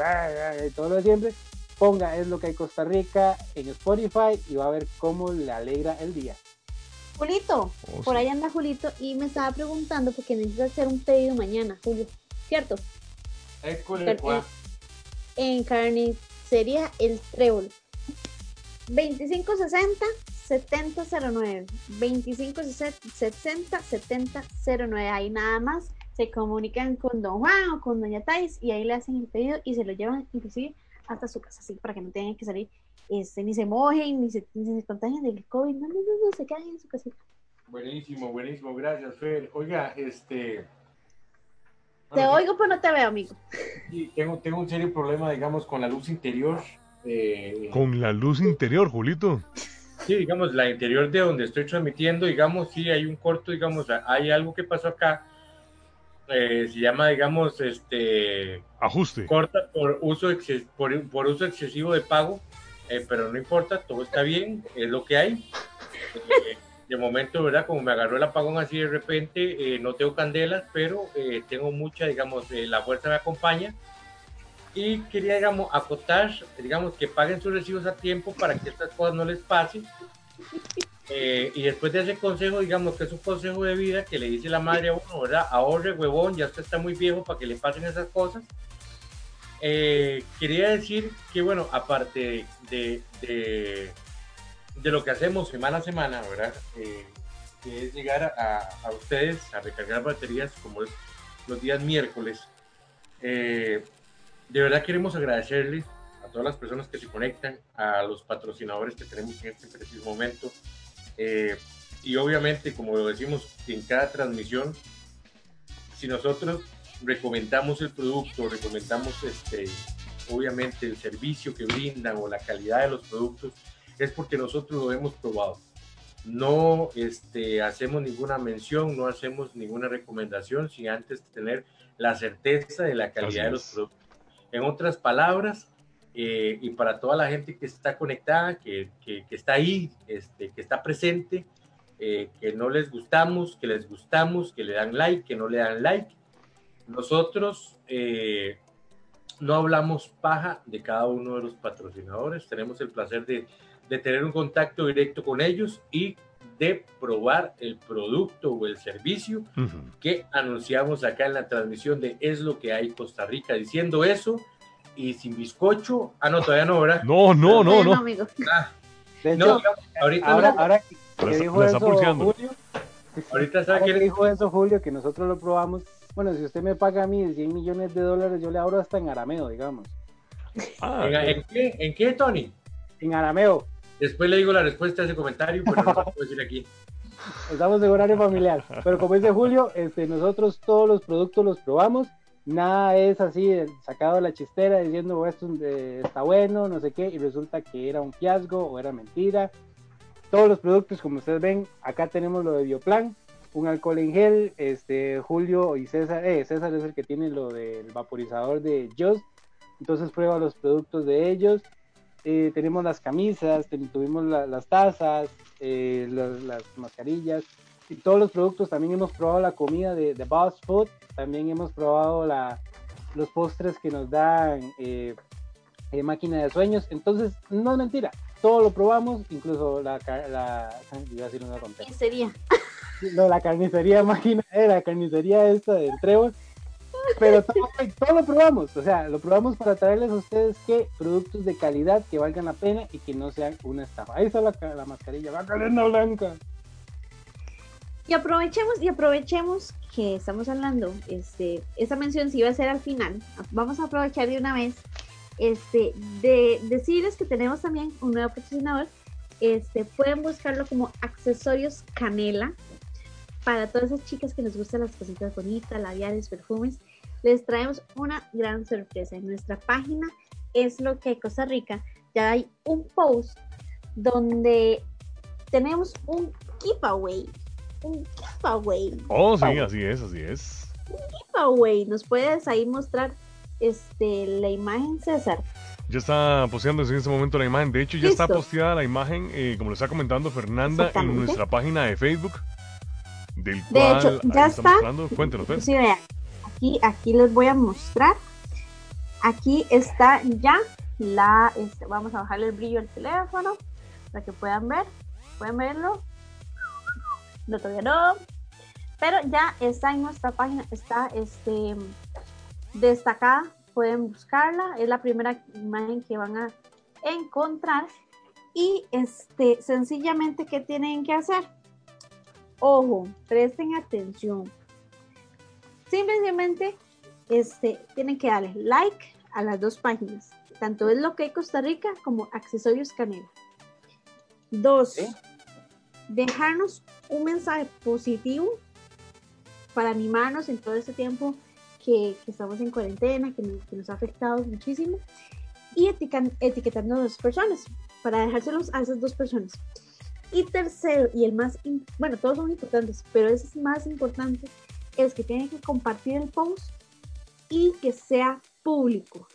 y todo lo de siempre. Ponga Es lo que hay Costa Rica en Spotify y va a ver cómo le alegra el día. Julito, Oh, por ahí anda Julito y me estaba preguntando porque necesita hacer un pedido mañana, Julio, ¿cierto? Pero, Juan. En carnicería El Trébol. 2560 7009. 2560 7009. Ahí nada más se comunican con Don Juan o con Doña Tais y ahí le hacen el pedido y se lo llevan inclusive hasta su casa, así para que no tengan que salir, este, ni se mojen, ni se, ni se contagien del COVID. No, no, no, no, se quedan en su casita. Buenísimo, buenísimo, gracias, Fer. Oiga, este. Te bueno, oigo, pero no te veo, amigo. sí, tengo, tengo un serio problema, digamos, con la luz interior. eh, Con la luz interior, Julito. Sí, digamos, la interior de donde estoy transmitiendo, digamos, sí hay un corto, digamos, hay algo que pasó acá. eh, se llama, digamos, este, Ajuste. corta por uso, exces- por, por uso excesivo de pago, eh, pero no importa, todo está bien, es lo que hay. Eh, de momento, ¿verdad? Como me agarró el apagón así de repente, eh, no tengo candelas, pero eh, tengo mucha, digamos, eh, la fuerza me acompaña. Y quería, digamos, acotar, digamos, que paguen sus recibos a tiempo para que estas cosas no les pasen. Eh, y después de ese consejo, digamos que es un consejo de vida que le dice la madre a uno, ¿verdad? Ahorre, huevón, ya usted está muy viejo para que le pasen esas cosas. Eh, quería decir que, bueno, aparte de, de, de lo que hacemos semana a semana, ¿verdad? Eh, que es llegar a, a ustedes a recargar baterías como es los días miércoles. De verdad queremos agradecerles a todas las personas que se conectan, a los patrocinadores que tenemos en este preciso momento. Eh, y obviamente, como lo decimos en cada transmisión, si nosotros recomendamos el producto, recomendamos este, obviamente el servicio que brindan o la calidad de los productos, es porque nosotros lo hemos probado. No este, hacemos ninguna mención, no hacemos ninguna recomendación sin antes tener la certeza de la calidad de los productos. En otras palabras, eh, y para toda la gente que está conectada, que, que, está ahí, este, que está presente, eh, que no les gustamos, que les gustamos, que le dan like, que no le dan like. Nosotros eh, no hablamos paja de cada uno de los patrocinadores, tenemos el placer de, de tener un contacto directo con ellos y de probar el producto o el servicio Ujú. que anunciamos acá en la transmisión de Es lo que hay Costa Rica. Diciendo eso y sin bizcocho, ah, no, todavía no, ¿verdad? No, no, no, no. amigo. Ah, De hecho, no, digamos, ahorita, ahora, no, ahora que dijo eso pulseando. Julio, ahorita ahora sabe que que dijo eso Julio, que nosotros lo probamos, bueno, si usted me paga a mí 100 millones de dólares, yo le abro hasta en arameo, digamos. Ah, ¿En, en qué, ¿En qué, Tony? En arameo, Después le digo la respuesta a ese comentario, pero no lo puedo decir aquí. estamos en horario familiar. Pero como dice Julio, este, nosotros todos los productos los probamos, nada es así eh, sacado de la chistera diciendo "Oh, esto eh, está bueno, no sé qué, y resulta que era un fiasco o era mentira. Todos los productos, como ustedes ven, acá tenemos lo de Bioplan, un alcohol en gel, este, Julio y César, eh, César es el que tiene lo del vaporizador de Just, entonces prueba los productos de ellos. Eh, tenemos las camisas, tuvimos la- las tazas, eh, las, las mascarillas y todos los productos. También hemos probado la comida de, de Boss Food, también hemos probado la, los postres que nos dan eh, eh, máquina de sueños. Entonces, no es mentira, todo lo probamos, incluso la, iba a decir una. Lo de la carnicería máquina, eh, la carnicería esta del trébol. Pero todo, lo probamos, o sea, lo probamos para traerles a ustedes que productos de calidad que valgan la pena y que no sean una estafa. Ahí está la, la mascarilla, Macarena Blanca. Y aprovechemos y aprovechemos que estamos hablando, este, esa mención sí va a ser al final. Vamos a aprovechar de una vez, este, de decirles que tenemos también un nuevo patrocinador. Este, pueden buscarlo como accesorios Canela para todas esas chicas que les gustan las cositas bonitas, labiales, perfumes. Les traemos una gran sorpresa en nuestra página. Es lo que Costa Rica. Ya hay un post donde tenemos un giveaway un giveaway. oh, sí, así es, así es. Giveaway. ¿Nos puedes ahí mostrar este, la imagen, César? Ya está posteando en este momento la imagen. De hecho, ya está posteada la imagen, eh, como lo está comentando Fernanda, en nuestra página de Facebook. Del De cual hecho, ya está. Cuéntenos. Sí, vean, aquí, aquí les voy a mostrar. Aquí está ya la, este, vamos a bajarle el brillo al teléfono para que puedan ver. ¿Pueden verlo? No, todavía no. Pero ya está en nuestra página, está este, destacada. Pueden buscarla. Es la primera imagen que van a encontrar. Y este, sencillamente, ¿qué tienen que hacer? Ojo, presten atención. Simplemente este, tienen que darle like a las dos páginas, tanto es lo que hay Costa Rica como Accesorios Canela. Dos, ¿Sí? dejarnos un mensaje positivo para animarnos en todo este tiempo que, que estamos en cuarentena, que nos, que nos ha afectado muchísimo, y etiquetando a dos personas, para dejárselos a esas dos personas. Y tercero, y el más, bueno, todos son importantes, pero ese es más importante, es que tienen que compartir el post y que sea público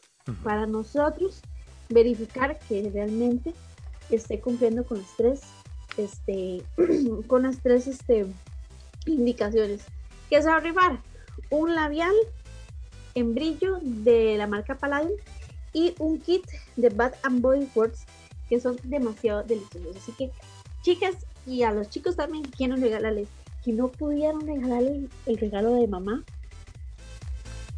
para nosotros verificar que realmente esté cumpliendo con las tres, este, con las tres, este, indicaciones. ¿Qué se va a rifar? Un labial en brillo de la marca Palladium y un kit de Bath and Body Works que son demasiado deliciosos. Así que, chicas y a los chicos también quieren regalarles que no pudieron regalarle el, el regalo de mamá.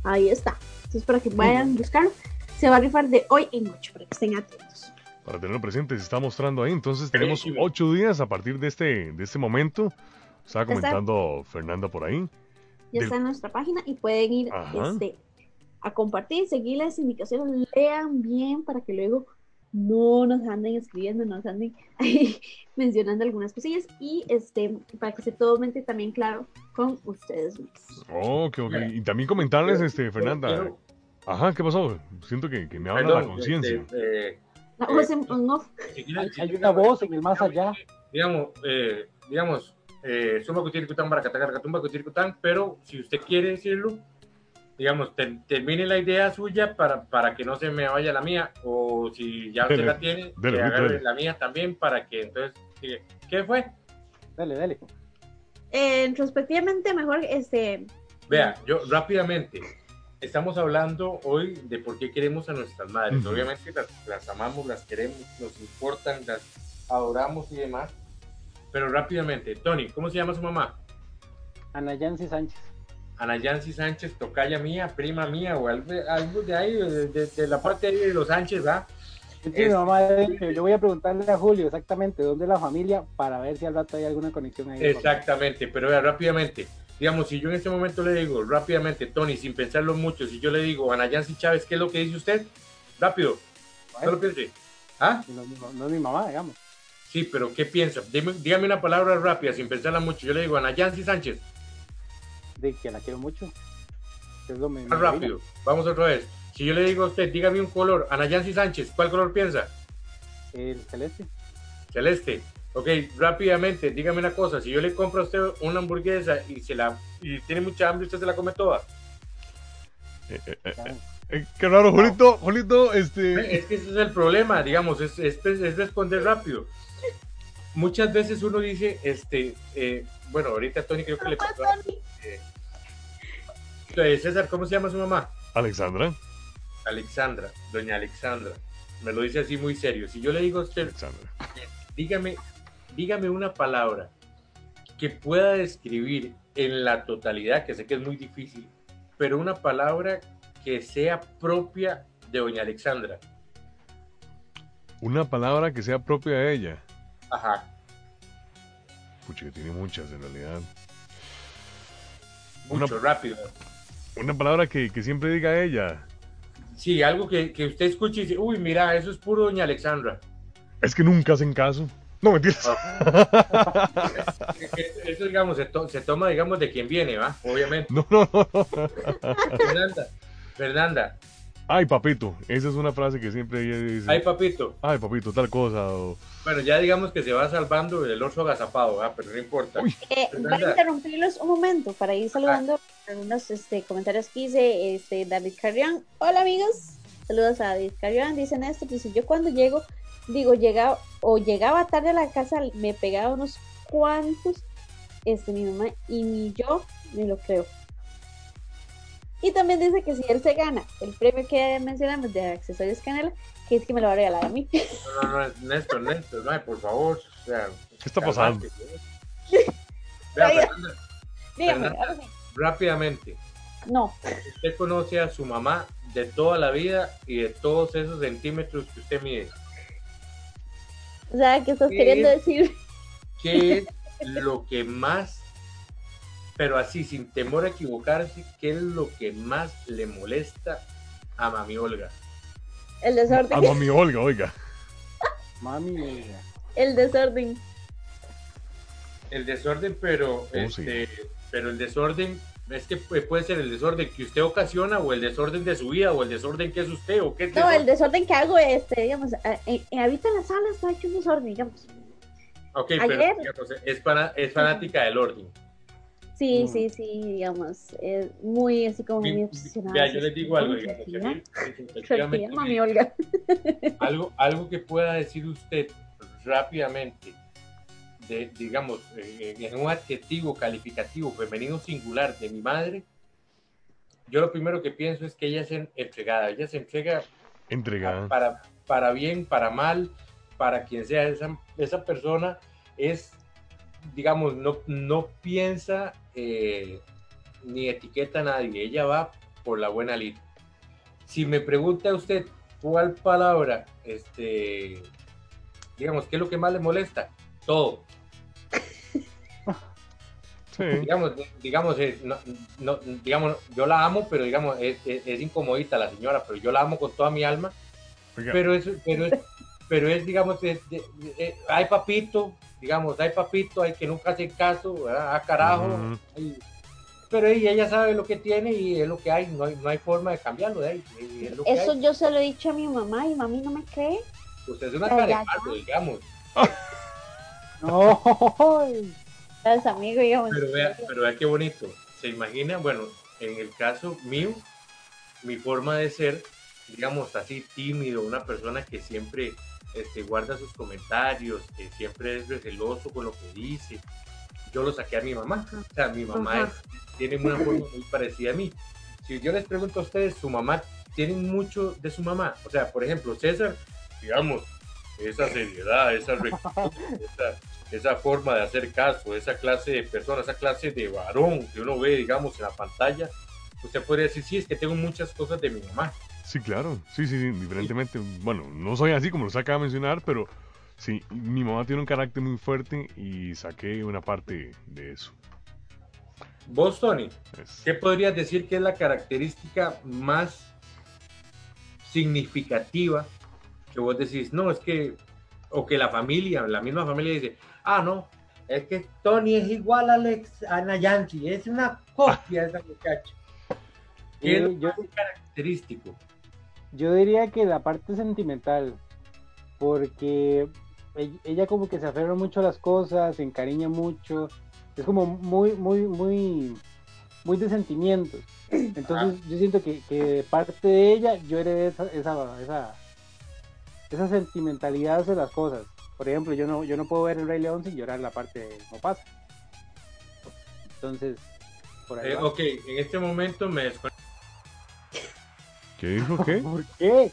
Ahí está. Entonces, para que vayan a buscarlo, se va a rifar de hoy en 8 para que estén atentos. Para tenerlo presente, se está mostrando ahí. Entonces tenemos Sí, sí. ocho días a partir de este, de este momento. Estaba Ya está. comentando Fernanda por ahí. Ya Del- está en nuestra página y pueden ir este, a compartir, seguir las indicaciones, lean bien para que luego no nos anden escribiendo, no nos anden ahí mencionando algunas cosillas y este para que se todo mente también claro con ustedes mismos. Oh, ok, ok. Y también comentarles, este, Fernanda. Ajá, ¿qué pasó? Siento que, que me habla perdón, la conciencia. este, eh, La Eh, voz en Hay, una voz en el más allá. digamos, eh, digamos, eh, suma cutiricután, baracatacar, catumba, cutiricután, pero si usted quiere decirlo, digamos, ter- termine la idea suya para, para que no se me vaya la mía, o si ya usted Dele, la tiene, dele, que agarre dele. la mía también para que entonces, ¿qué fue? Dale, dale. Eh, retrospectivamente, mejor, este, Vea, yo rápidamente, estamos hablando hoy de por qué queremos a nuestras madres. Obviamente las, las amamos, las queremos, nos importan, las adoramos y demás. Pero rápidamente, Tony, ¿cómo se llama su mamá? Ana Yancy Sánchez. Ana Yancy Sánchez, tocaya mía, prima mía, o algo, algo de ahí, de, de- de la parte ahí de los Sánchez, ¿verdad? Sí, mamá, yo voy a preguntarle a Julio exactamente dónde es la familia para ver si al rato hay alguna conexión ahí. Exactamente, pero vea, rápidamente, digamos, si yo en este momento le digo rápidamente, Tony, sin pensarlo mucho, si yo le digo Ana Yancy Chávez, ¿qué es lo que dice usted? Rápido, no lo piense. ¿Ah? No, es mi ma- no es mi mamá, digamos. Sí, pero ¿qué piensa? Dime- dígame una palabra rápida, sin pensarla mucho. Yo le digo Ana Yancy Sánchez, De que la quiero mucho. Es lo me- rápido. Vamos otra vez. Si yo le digo a usted, dígame un color, Ana Yancy Sánchez, ¿cuál color piensa? El celeste. Celeste. Ok, rápidamente, dígame una cosa. Si yo le compro a usted una hamburguesa y se la y tiene mucha hambre, usted se la come toda. Eh, eh, eh, Ya. eh, qué raro, Julito, Julito, este... Es que ese es el problema, digamos, es, es, es responder rápido. Muchas veces uno dice, este, eh, bueno, ahorita Tony creo que le pasó. eh, eh, César, ¿cómo se llama su mamá? Alexandra. Alexandra, doña Alexandra. Me lo dice así muy serio. Si yo le digo a usted, Alexandra. dígame, dígame una palabra que pueda describir en la totalidad, que sé que es muy difícil, pero una palabra que sea propia de doña Alexandra. Una palabra que sea propia de ella. Ajá. Pucha, que tiene muchas en realidad. Mucho, rápido. Una palabra que, que siempre diga ella. Sí, algo que, que usted escuche y dice, uy, mira, eso es puro doña Alexandra. Es que nunca hacen caso. No, mentiras. Eso, digamos, se, to- se toma, digamos, de quien viene, ¿va? Obviamente. No, no. no. Fernanda, Fernanda, Ay, papito. Esa es una frase que siempre ella dice. ay, papito. Ay, papito, tal cosa. o- Bueno, ya digamos que se va salvando el oso agazapado. Pero no importa. Eh, voy a interrumpirlos un momento para ir saludando algunos este, comentarios que hice este, David Carrión. Hola amigos, saludos a David Carrión. Dice Néstor, dice yo cuando llego, digo, llegaba o llegaba tarde a la casa, me pegaba unos cuantos, este, mi mamá y ni yo me lo creo. Y también dice que si él se gana el premio que mencionamos de accesorios Canela, que es que me lo va a regalar a mí. No, no, no, Néstor, Néstor, no, por favor. O sea, ¿Qué está pasando? Vea. Fernanda, Dígame, Fernanda. ahora sí. rápidamente, No, usted conoce a su mamá de toda la vida y de todos esos centímetros que usted mide. o sea, ¿qué estás queriendo decir? ¿Qué es lo que más, pero así, sin temor a equivocarse, qué es lo que más le molesta a mami Olga? El desorden. A mami Olga, oiga. Mami, mira. El desorden. El desorden, pero, Oh, sí. este, pero el desorden es que pu- puede ser el desorden que usted ocasiona o el desorden de su vida o el desorden que es usted o qué es No, desorden. el desorden que hago, este, digamos, en, en- ahorita en la sala está hecho un desorden, digamos. Ok, ayer- pero digamos, es, fana- es fanática del orden. Sí, Mm. sí, sí, digamos, es muy así como muy obsesionada. Vea, yo les digo algo, digamos, tranquila, que a mí, tranquila, efectivamente, mami Olga. algo, algo que pueda decir usted rápidamente, de, digamos, eh, en un adjetivo calificativo femenino singular de mi madre, yo lo primero que pienso es que ella es en- entregada, ella se entrega Entregada. para, para bien, para mal, para quien sea esa, esa persona, es, digamos, no, no piensa eh, ni etiqueta a nadie, ella va por la buena línea. Si me pregunta usted cuál palabra, este, digamos, qué es lo que más le molesta, todo. Sí. Digamos, digamos, eh, no, no, digamos, yo la amo, pero digamos, es, es- es incomodita la señora, pero yo la amo con toda mi alma. Oiga, pero es, pero es, pero es digamos, de- de- de- eh, hay papito, digamos, hay papito, hay que nunca hace caso, ¿verdad? ah, carajo, hay- pero ella, ella sabe lo que tiene y es lo que hay, no hay, no hay forma de cambiarlo de ahí, y es lo que Eso hay. yo se lo he dicho a mi mamá y mami no me cree. Usted es una carepato, digamos, No. Es amigo, digamos. pero vea, pero vea qué bonito, se imagina, bueno, en el caso mío, mi forma de ser, digamos así, tímido, una persona que siempre este, guarda sus comentarios, que siempre es receloso con lo que dice, yo lo saqué a mi mamá. O sea, mi mamá es- tiene una forma muy parecida a mí. Si yo les pregunto a ustedes, su mamá, tienen mucho de su mamá. O sea, por ejemplo, César, digamos, esa seriedad, esa rectitud, esa, esa forma de hacer caso, esa clase de persona, esa clase de varón que uno ve, digamos, en la pantalla, usted podría decir, sí, es que tengo muchas cosas de mi mamá. Sí, claro. Sí, sí, sí, diferentemente. Bueno, no soy así como los acaba de mencionar, pero sí, mi mamá tiene un carácter muy fuerte y saqué una parte de eso. Vos, Tony, Es- ¿qué podrías decir que es la característica más significativa que vos decís, no, es que, o que la familia, la misma familia dice, ah, no, es que Tony es igual a, Alex, a Nayansi, es una copia de esa muchacha. ¿Qué es lo Eh, yo, característico? Yo diría que la parte sentimental, porque ell- ella como que se aferra mucho a las cosas, se encariña mucho, es como muy, muy, muy, muy de sentimientos. Entonces yo siento que, que de parte de ella yo heredé esa, esa, esa, esa sentimentalidad hacia las cosas. Por ejemplo, yo no, yo no puedo ver el Rey León sin llorar la parte de Mopasa. Entonces, por ahí. Eh, ok, en este momento me desconecto. ¿Qué dijo qué? ¿Por qué?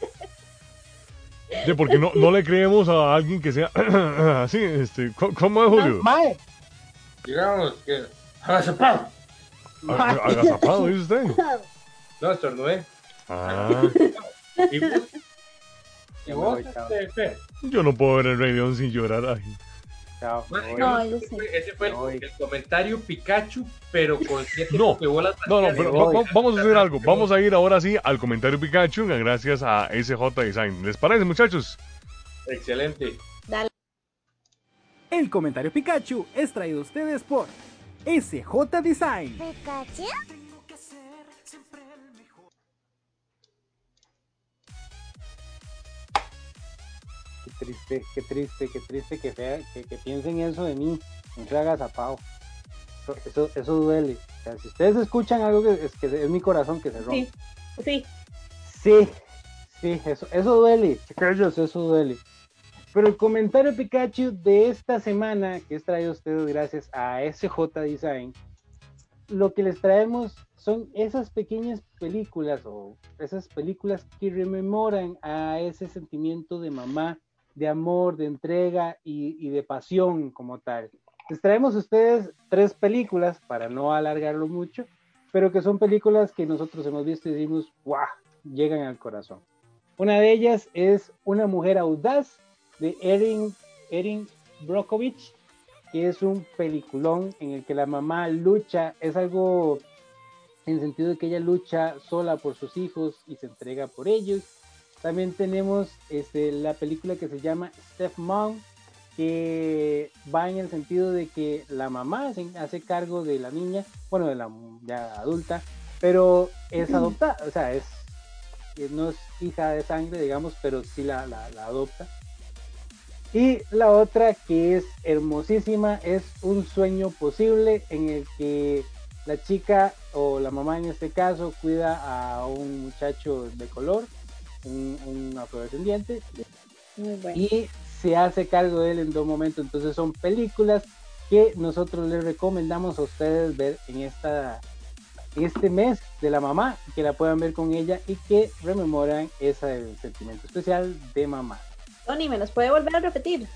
Sí, porque no, no le creemos a alguien que sea así, este, ¿cómo- ¿cómo es Julio? Mae, Digamos que... ¡Agazapado! Ag- Agazapado, dice usted. No, estornudé. Ah, ¿Y vos? ¿Y vos, yo no puedo ver el Rey León sin llorar. Ay. Chao. No, ese fue- Ese fue el, comentario Pikachu, pero con siete No, No, no, pero voy. va- va- vamos a hacer algo. Vamos a ir ahora sí al comentario Pikachu, gracias a SJ Design. ¿Les parece, muchachos? Excelente. El comentario Pikachu es traído a ustedes por SJ Design. Qué triste, qué triste, qué triste que, fea, que, que piensen eso de mí. No se haga zapado. Eso, eso duele. O sea, si ustedes escuchan algo que es, que es mi corazón que se rompe. Sí, sí. Sí, sí, eso, eso duele. Chiquillos, eso duele. Pero el comentario Pikachu de esta semana, que es traído a ustedes gracias a SJ Design, lo que les traemos son esas pequeñas películas o esas películas que rememoran a ese sentimiento de mamá, de amor, de entrega y, de pasión como tal. Les traemos a ustedes tres películas para no alargarlo mucho, pero que son películas que nosotros hemos visto y decimos, ¡guau! llegan al corazón. Una de ellas es Una mujer audaz de Erin, Erin Brockovich, que es un peliculón en el que la mamá lucha, es algo en el sentido de que ella lucha sola por sus hijos y se entrega por ellos. También tenemos este, la película que se llama Step Mom, que va en el sentido de que la mamá se hace cargo de la niña, bueno, de la ya adulta, pero es adoptada, o sea, es que no es hija de sangre, digamos, pero sí la, la, la adopta. Y la otra que es hermosísima es Un sueño posible en el que la chica o la mamá en este caso cuida a un muchacho de color, un, un afrodescendiente, Muy bueno. y se hace cargo de él en dos momentos. Entonces son películas que nosotros les recomendamos a ustedes ver en esta este mes de la mamá, que la puedan ver con ella y que rememoran ese sentimiento especial de mamá. Tony, ¿me los puede volver a repetir?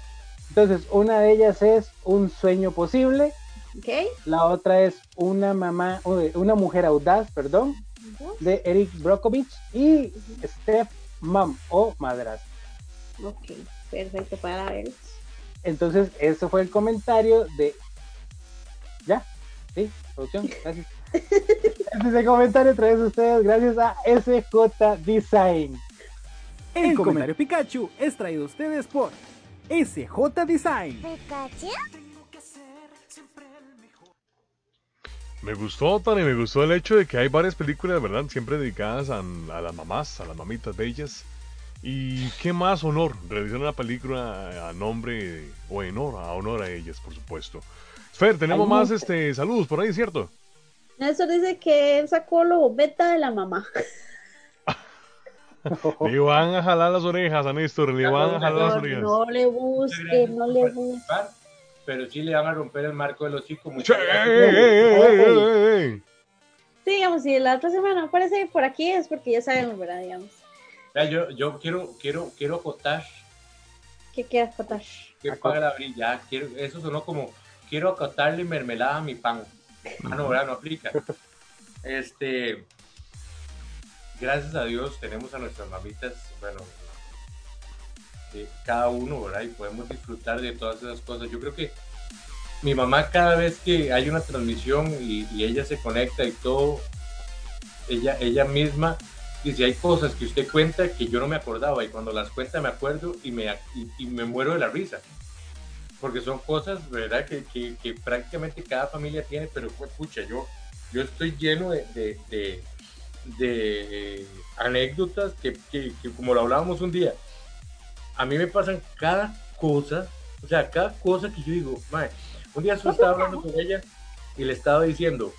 Entonces, una de ellas es Un sueño posible, ¿Ok? la otra es Una mamá, una mujer audaz, perdón, de Eric Brockovich y Steph Mom o Madrastra. Ok, perfecto para verlos. Entonces, ese fue el comentario de. ¿Ya? ¿Sí? Producción, gracias. Este es el comentario traído a ustedes gracias a SJ Design. El comentario Pikachu es traído a ustedes por SJ Design. Me gustó, Tony, me gustó el hecho de que hay varias películas, ¿verdad? Siempre dedicadas a, a las mamás, a las mamitas bellas. Y qué más honor realizar una película a nombre o en honor, a honor a ellas, por supuesto. Fer, tenemos más este saludos por ahí, ¿cierto? Néstor dice que él sacó lo beta de la mamá. Le van a jalar las orejas a Néstor, le van a jalar las orejas. No le busque, no le busque. Pero sí le van a romper el marco del hocico. Ey. Sí, digamos, si la otra semana aparece por aquí es porque ya sabemos, ¿verdad? Digamos. Ya, Yo, yo quiero, quiero, quiero acotar ¿Qué quieras contar? que paga la brilla. Quiero, eso sonó como quiero acotarle mermelada a mi pan. Ah, no, ¿verdad? No aplica. Este, gracias a Dios tenemos a nuestras mamitas, bueno, cada uno, ¿verdad? Y podemos disfrutar de todas esas cosas. Yo creo que mi mamá cada vez que hay una transmisión y, ella se conecta y todo, ella, ella misma dice, hay cosas que usted cuenta que yo no me acordaba y cuando las cuenta me acuerdo y me, y, me muero de la risa. Porque son cosas, ¿verdad? Que, que, prácticamente cada familia tiene, pero pues, pucha, yo, yo estoy lleno de, de, de anécdotas que, que, que, como lo hablábamos un día, a mí me pasan cada cosa, o sea, cada cosa que yo digo, "Mae", un día yo estaba hablando con ella y le estaba diciendo,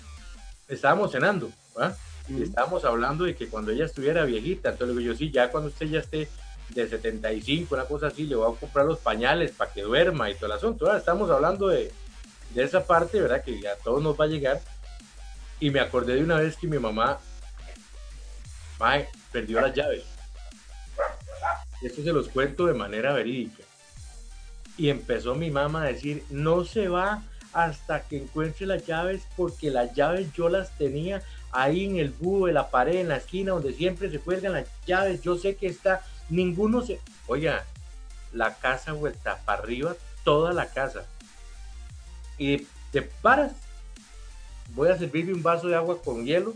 estábamos cenando, ¿verdad? Y estábamos hablando de que cuando ella estuviera viejita, entonces le digo yo, sí, ya cuando usted ya esté de 75, una cosa así, le voy a comprar los pañales para que duerma y todo el asunto. Ahora estamos hablando de, de esa parte, ¿verdad? Que a todos nos va a llegar. Y me acordé de una vez que mi mamá mae, perdió las llaves. Esto se los cuento de manera verídica. Y empezó mi mamá a decir, no se va hasta que encuentre las llaves porque las llaves yo las tenía ahí en el búho de la pared, en la esquina donde siempre se cuelgan las llaves. Yo sé que está, ninguno se... Oiga, la casa vuelta para arriba, toda la casa. Y te paras, voy a servirme un vaso de agua con hielo,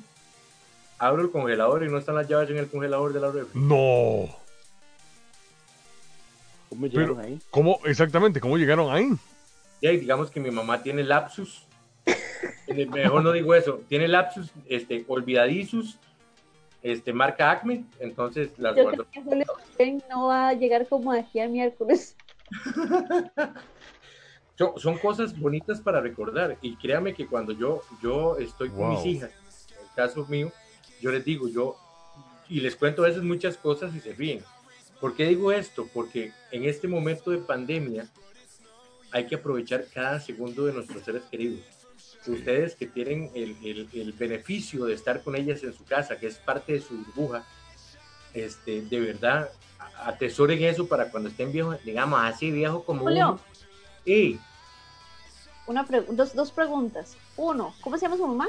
abro el congelador y no están las llaves en el congelador de la refri. No. ¿Cómo Pero, llegaron ahí? ¿cómo, exactamente, cómo llegaron ahí? Y ahí, digamos que mi mamá tiene lapsus, mejor no digo eso, tiene lapsus, este, olvidadizos, este, marca Acme, entonces las Yo guardo. creo que no va a llegar como aquí al miércoles. Son, son cosas bonitas para recordar y créame que cuando yo, yo estoy con Wow. mis hijas, en el caso mío, yo les digo, yo, y les cuento a veces muchas cosas y se ríen. ¿Por qué digo esto? Porque en este momento de pandemia hay que aprovechar cada segundo de nuestros seres queridos. Ustedes que tienen el, el- el beneficio de estar con ellas en su casa, que es parte de su burbuja, este, de verdad, atesoren eso para cuando estén viejos, digamos así viejo como Julio. uno. Y Una pre- dos, dos preguntas. Uno, ¿cómo se llama su mamá?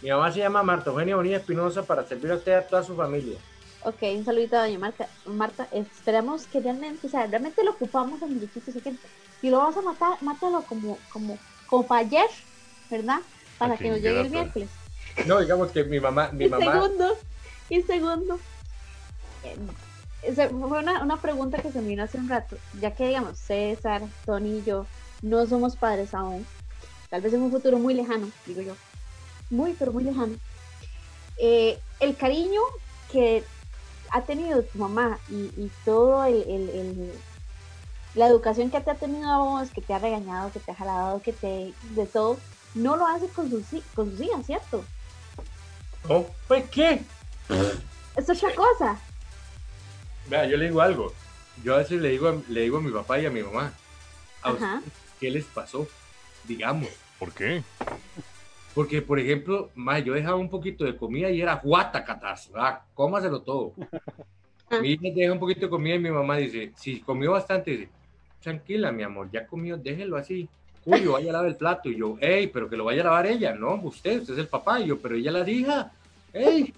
mi mamá se llama Marta Eugenia Bonilla Espinosa para servir a usted y a toda su familia. Ok, un saludito a doña Marta. Marta, esperamos que realmente, o sea, realmente lo ocupamos en muñequito, así que si lo vas a matar, mátalo como, como, como para ayer, ¿verdad? Para A que nos llegue el miércoles. No, digamos que mi mamá, mi Y mamá, segundo, y segundo, eh, fue una, una pregunta que se me vino hace un rato, ya que digamos, César, Tony y yo no somos padres aún, tal vez en un futuro muy lejano, digo yo, muy, pero muy lejano. Eh, el cariño que ha tenido tu mamá y, y todo el, el- el- la educación que te ha tenido a vos, que te ha regañado, que te ha jalado, que te, de todo, no lo hace con sus, con sus hijas, ¿cierto? ¿no? Pues qué. Es otra cosa. Vea, yo le digo algo. Yo a veces le digo, a- le digo a mi papá y a mi mamá, a Ajá. ustedes, ¿qué les pasó? Digamos. ¿Por qué? Porque, por ejemplo, ma, yo dejaba un poquito de comida y era guata catazo, ¿verdad? Cómaselo todo. Ah. Mi hija deja un poquito de comida y mi mamá dice, si comió bastante, dice, tranquila, mi amor, ya comió, déjelo así. Julio, vaya a lavar el plato. Y yo, hey, pero que lo vaya a lavar ella. No, usted, usted es el papá. Y yo, pero ella la hija. Hey,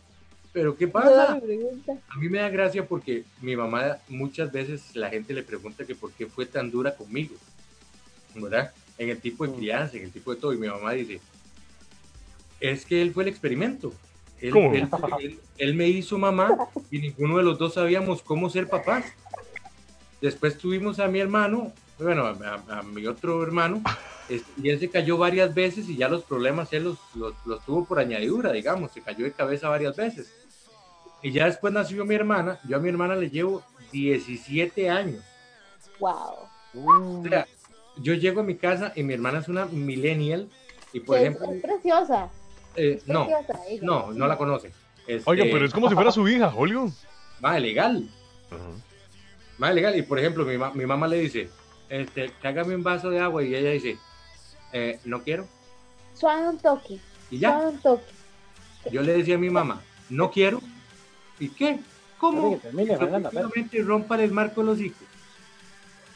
pero ¿qué pasa? A mí me da gracia porque mi mamá muchas veces la gente le pregunta que por qué fue tan dura conmigo, ¿verdad? En el tipo de crianza, en el tipo de todo. Y mi mamá dice, es que él fue el experimento. Él, ¿Cómo? él- él- él me hizo mamá y ninguno de los dos sabíamos cómo ser papás. Después tuvimos a mi hermano, bueno, a, a- a mi otro hermano, este, y él se cayó varias veces y ya los problemas él los, los, los tuvo por añadidura, digamos, se cayó de cabeza varias veces. Y ya después nació mi hermana, yo a mi hermana le llevo 17 años. Wow. O sea, yo llego a mi casa y mi hermana es una millennial y por ejemplo, es preciosa. Eh, ¿Qué no, no, no la conoce. Este, Oiga, pero es como si fuera su hija, Julio. Más legal. Ajá. Más legal. Y por ejemplo, mi, ma- mi mamá le dice, este, cágame un vaso de agua y ella dice, eh, no quiero. Suave un toque. Y ya, Suave un toque. yo le decía a mi mamá, no quiero. ¿Y qué? ¿Cómo? Que termine, Fernanda, pero- Efectivamente, rompa el marco los hijos.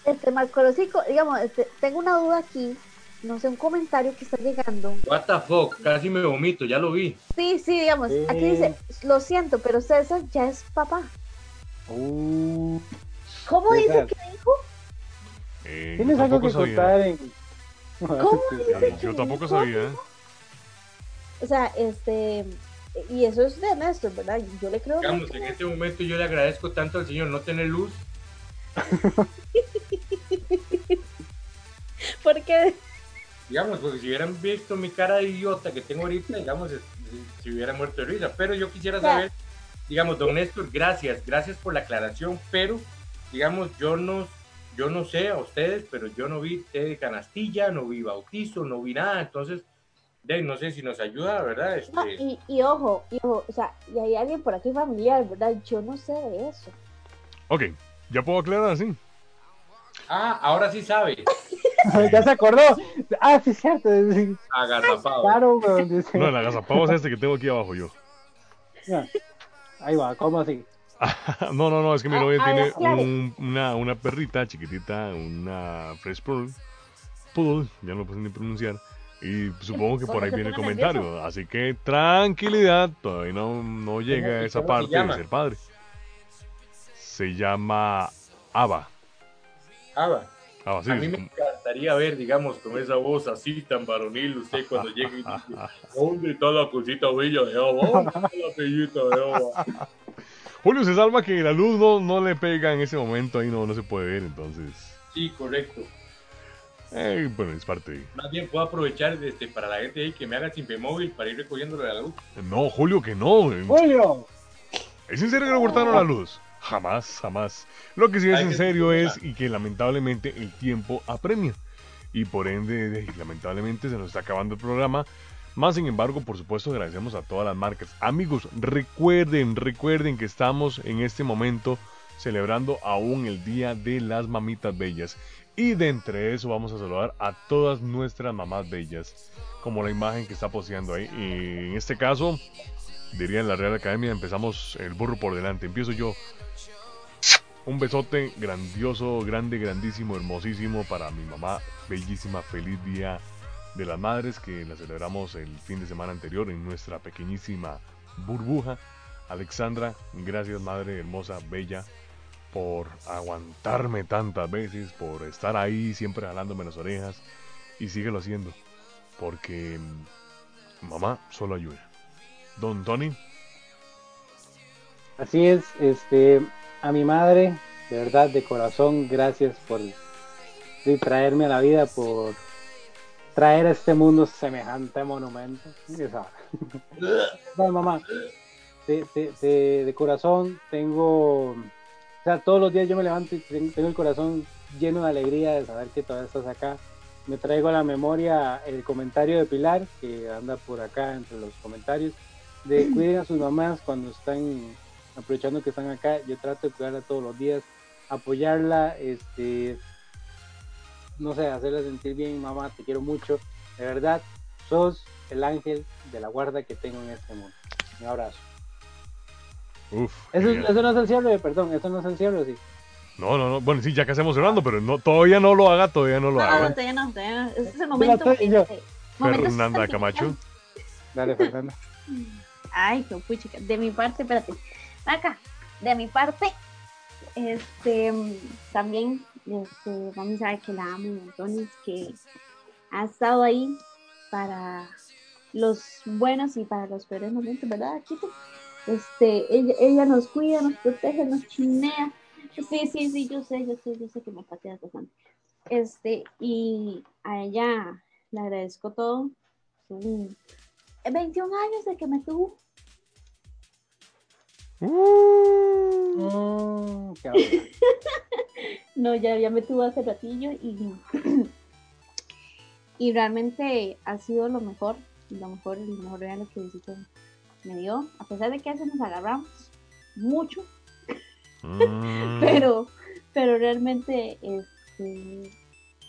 Este, Marco Rosico, digamos, este, tengo una duda aquí. No sé, un comentario que está llegando. What the fuck, casi me vomito, ya lo vi. Sí, sí, digamos, aquí dice, lo siento, pero César ya es papá. Uh, ¿Cómo dice que dijo? Eh, ¿Tienes algo que sabía. contar en.? ¿Cómo dice que Yo tampoco dijo? sabía. ¿eh? O sea, este, y eso es de Néstor, ¿verdad? Yo le creo Digamos, en este momento yo le agradezco tanto al Señor no tener luz. Porque, Digamos, porque si hubieran visto mi cara de idiota que tengo ahorita, digamos, si hubiera muerto de risa. Pero yo quisiera saber, digamos, don Néstor, gracias, gracias por la aclaración, pero, digamos, yo no, yo no sé a ustedes, pero yo no vi té de canastilla, no vi bautizo, no vi nada, entonces, de, no sé si nos ayuda, ¿verdad? Este, no, y, y ojo, y ojo, o sea, y hay alguien por aquí familiar, ¿verdad? Yo no sé de eso. Ok, ya puedo aclarar así. Ah, ahora sí sabe, ya se acordó. Ah, sí, cierto. agazapado. Claro, weón, dice. No, el agazapado es este que tengo aquí abajo yo. Ya. Ahí va, ¿cómo así? No, no, no, es que mi Ah, novia ah, tiene claro. un- una, una perrita chiquitita, una Fresh Poodle, Poodle, ya no lo puedo ni pronunciar, y supongo que por ahí viene el comentario. Así que tranquilidad, todavía no, no llega a esa ¿Cómo se parte de ser padre. Se llama Ava. Ava. Ava, sí, a mí es me como- encantaría ver, digamos, con esa voz así tan varonil, usted cuando llegue y dice, ¿dónde está la cosita bella de está la bellita de Ava? Julio se salva que la luz no, no le pega en ese momento, ahí no, no se puede ver, entonces... Sí, correcto. eh, bueno, es parte de... Más bien puedo aprovechar este, para la gente ahí que me haga simpe móvil para ir recogiéndolo de la luz. No, Julio, que no. eh. Julio. ¿Es en serio que le cortaron la luz? Jamás, jamás. Lo que sí es Hay en serio es y que lamentablemente el tiempo apremia. Y por ende, de- lamentablemente se nos está acabando el programa. Más sin embargo, por supuesto, agradecemos a todas las marcas. Amigos, recuerden, recuerden que estamos en este momento celebrando aún el Día de las Mamitas Bellas. Y de entre eso vamos a saludar a todas nuestras mamás bellas. Como la imagen que está poseando ahí. Y en este caso, diría en la Real Academia, empezamos el burro por delante. Empiezo yo. Un besote grandioso, grande, grandísimo, hermosísimo para mi mamá. Bellísima, feliz día de las madres que la celebramos el fin de semana anterior en nuestra pequeñísima burbuja. Alexandra, gracias madre hermosa, bella, por aguantarme tantas veces, por estar ahí siempre jalándome las orejas y síguelo haciendo, porque mm, mamá solo ayuda. Don Tony, Así es, este, a mi madre, de verdad, de corazón, gracias por traerme a la vida, por traer a este mundo semejante monumento. No, mamá, de, de- de- de corazón tengo, o sea, todos los días yo me levanto y ten- tengo el corazón lleno de alegría de saber que todavía estás acá. Me traigo a la memoria el comentario de Pilar, que anda por acá entre los comentarios, de cuiden a sus mamás cuando están aprovechando que están acá, yo trato de cuidarla todos los días, apoyarla, este, no sé, hacerla sentir bien, mamá, te quiero mucho, de verdad, sos el ángel de la guarda que tengo en este mundo. Un abrazo. uff. Eso, eso no es el cierre, perdón, eso no es el cierre, sí. No, no, no. Bueno, sí, ya casi estamos cerrando, pero no, todavía no lo haga, todavía no lo No, no, haga. todavía no, todavía no. Este es el momento. yo. este, momento Fernanda. Camacho. Dale, Fernanda. Ay, qué puchica. De mi parte, espérate. Acá, de mi parte, este, también, este, vamos a ver que la amo montones, que ha estado ahí para los buenos y para los peores momentos, ¿verdad? Este, ella, ella nos cuida, nos protege, nos chinea. Sí, sí, sí, yo sé, yo sé, yo sé que me pateas bastante. Este, y a ella le agradezco todo. Son 21 años de que me tuvo. Qué bueno. No, ya, ya me tuvo hace ratillo y, y realmente ha sido lo mejor. lo mejor, el mejor regalo que Diosito me dio, a pesar de que a veces nos agarramos mucho, Mm, pero, pero realmente este,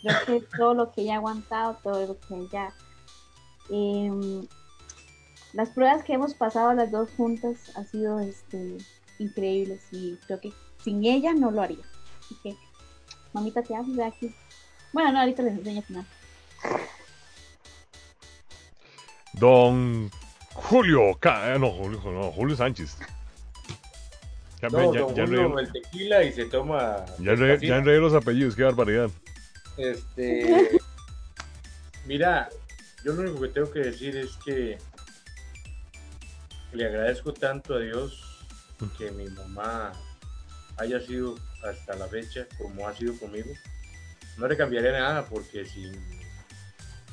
creo que todo lo que ella ha aguantado, todo lo que ella, em, las pruebas que hemos pasado las dos juntas ha sido este, increíbles y creo que sin ella no lo haría. Así que, mamita, te amo, aquí. Bueno, no, ahorita les enseño al final. Don Julio, Ca- eh, no, Julio, no, Julio Sánchez. Ya, No, ya, don ya Julio, enredé- el tequila y se toma. ya enredé- ya enredé los apellidos, qué barbaridad. Este. Mira, yo lo único que tengo que decir es que le agradezco tanto a Dios que mi mamá haya sido hasta la fecha como ha sido conmigo. No le cambiaría nada porque sin,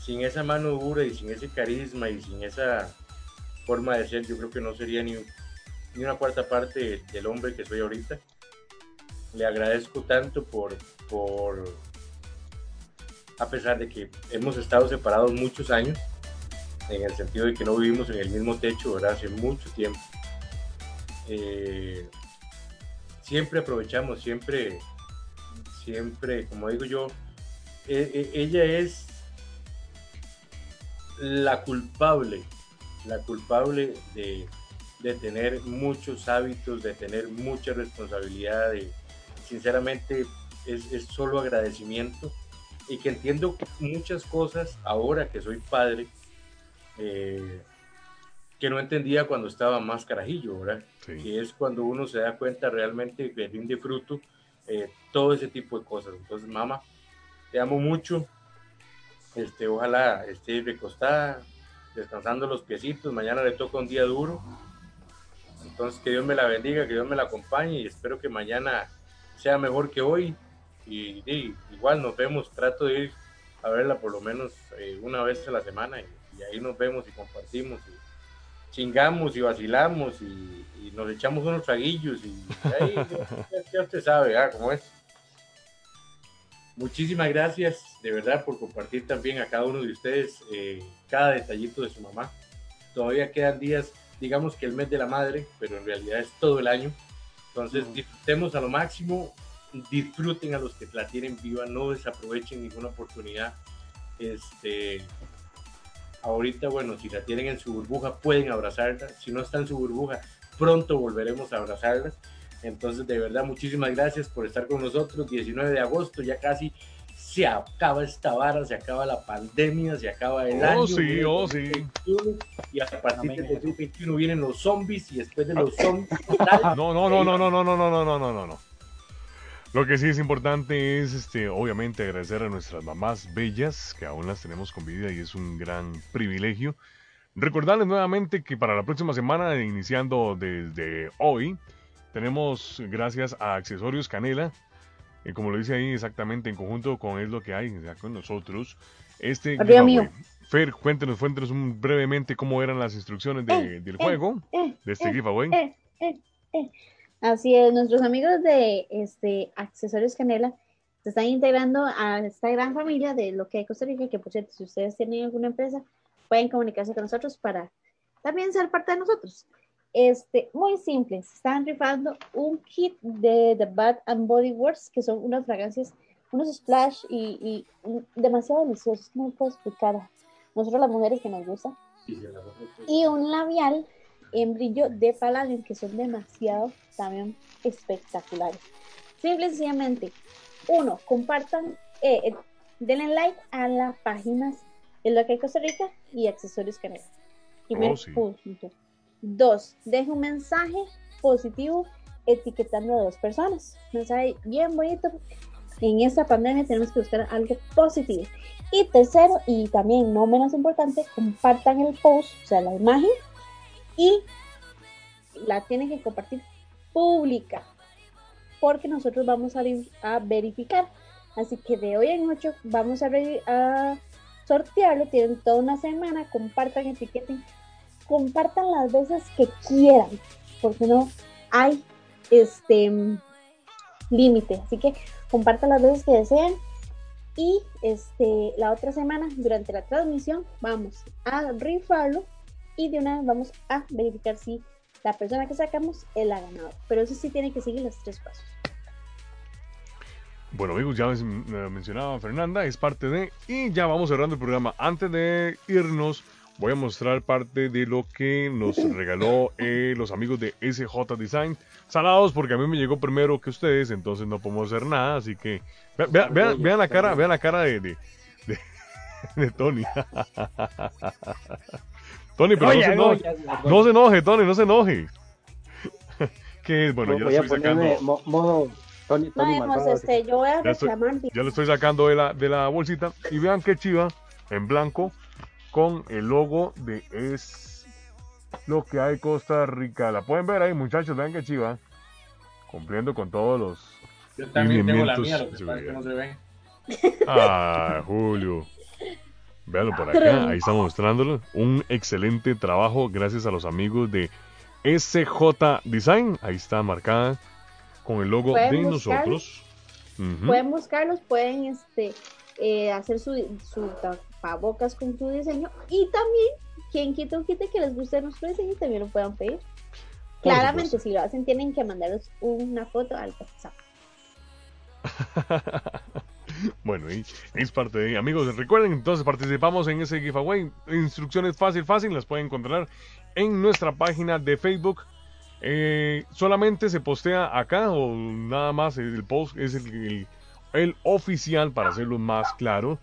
sin esa mano dura y sin ese carisma y sin esa forma de ser, yo creo que no sería ni, ni una cuarta parte del hombre que soy ahorita. Le agradezco tanto por, por, a pesar de que hemos estado separados muchos años, en el sentido de que no vivimos en el mismo techo, ¿verdad? Hace mucho tiempo. Eh, siempre aprovechamos, siempre, siempre, como digo yo, e- e- ella es la culpable, la culpable de, de tener muchos hábitos, de tener mucha responsabilidad, de, sinceramente es, es solo agradecimiento y que entiendo muchas cosas ahora que soy padre eh, que no entendía cuando estaba más carajillo, ¿verdad? Sí. Que es cuando uno se da cuenta realmente que rinde fruto eh, todo ese tipo de cosas. Entonces, mamá, te amo mucho. Este, ojalá esté recostada, descansando los piecitos. Mañana le toca un día duro. Entonces, que Dios me la bendiga, que Dios me la acompañe y espero que mañana sea mejor que hoy. Y, y igual nos vemos, trato de ir a verla por lo menos eh, una vez a la semana y, y ahí nos vemos y compartimos y chingamos y vacilamos y, y nos echamos unos traguillos y ahí ya, ya usted sabe ¿ah? cómo es. Muchísimas gracias de verdad por compartir también a cada uno de ustedes eh, cada detallito de su mamá. Todavía quedan días, digamos que el mes de la madre, pero en realidad es todo el año. Entonces disfrutemos a lo máximo, disfruten a los que la tienen viva, no desaprovechen ninguna oportunidad. Este, ahorita, bueno, si la tienen en su burbuja, pueden abrazarla. Si no está en su burbuja, pronto volveremos a abrazarlas. Entonces, de verdad, muchísimas gracias por estar con nosotros. 19 de agosto, ya casi se acaba esta vara, se acaba la pandemia, se acaba el Oh, año. sí, oh, sí. 2021, Y a partir del 2021 vienen los zombies y después de los zombies. No, no, no, no, no, no, no, no, no, no, no, no, no. Lo que sí es importante es, este, obviamente, agradecer a nuestras mamás bellas, que aún las tenemos con vida y es un gran privilegio. Recordarles nuevamente que para la próxima semana, iniciando desde hoy, tenemos, gracias a Accesorios Canela, eh, como lo dice ahí exactamente, en conjunto con Es lo que hay, ya con nosotros, este mío. Fer, cuéntenos, cuéntenos un- brevemente cómo eran las instrucciones de- del juego, eh, de este eh, giveaway. Así es, nuestros amigos de este Accesorios Canela se están integrando a esta gran familia de lo que hay Costa Rica, que por cierto, si ustedes tienen alguna empresa, pueden comunicarse con nosotros para también ser parte de nosotros. Este, muy simple, se están rifando un kit de The Bath and Body Works, que son unas fragancias, unos splash y, y demasiado deliciosos, no puedo explicar. Nosotros las mujeres que nos gusta. Y un labial en brillo de palladium que son demasiado también espectaculares. Simple y sencillamente, uno, compartan, eh, eh, denle like a las páginas de lo que hay Costa Rica y accesorios Canela. Primer Oh, sí. punto. Dos, deje un mensaje positivo etiquetando a dos personas. Mensaje bien bonito. En esta pandemia tenemos que buscar algo positivo. Y tercero, y también no menos importante, compartan el post, o sea, la imagen, y la tienen que compartir pública, porque nosotros vamos a, a verificar. Así que de hoy en ocho vamos a, a sortearlo, tienen toda una semana, compartan, etiqueten, compartan las veces que quieran, porque no hay este límite. Así que compartan las veces que deseen Y este, la otra semana, durante la transmisión, vamos a rifarlo y de una vez vamos a verificar si la persona que sacamos es la ganadora. Pero eso sí tiene que seguir los tres pasos. Bueno amigos, ya mencionaba Fernanda, es parte de... Y ya vamos cerrando el programa. Antes de irnos, voy a mostrar parte de lo que nos regaló eh, los amigos de SJ Design. Salados porque a mí me llegó primero que ustedes, entonces no podemos hacer nada, así que... Vean, la cara, vean la cara de, de, de, Tony. Tony, pero no, se enoje, no se enoje, Tony, no se enoje. que bueno, yo estoy sacando... Modo Tony, Tony este, yo voy a reclamar. Ya lo estoy sacando de la, de la bolsita y vean qué chiva en blanco con el logo de es lo que hay Costa Rica. La pueden ver ahí, muchachos, vean qué chiva. Cumpliendo con todos los Yo también tengo la mía, lo que pasa que no se ve. Ah, Julio. Véanlo por acá, ahí estamos mostrándolo. Un excelente trabajo gracias a los amigos de SJ Design. Ahí está marcada con el logo de nosotros. Pueden buscarlos, pueden este, eh, hacer su, su tapabocas con su diseño y también quien quita un quite que les guste nuestro diseño también lo puedan pedir. Claramente, si lo hacen, tienen que mandarles una foto al WhatsApp. bueno, y es parte de amigos. Recuerden, entonces participamos en ese giveaway. Instrucciones fácil, fácil, las pueden encontrar en nuestra página de Facebook eh, solamente se postea acá o nada más el post es el, el, oficial para hacerlo más claro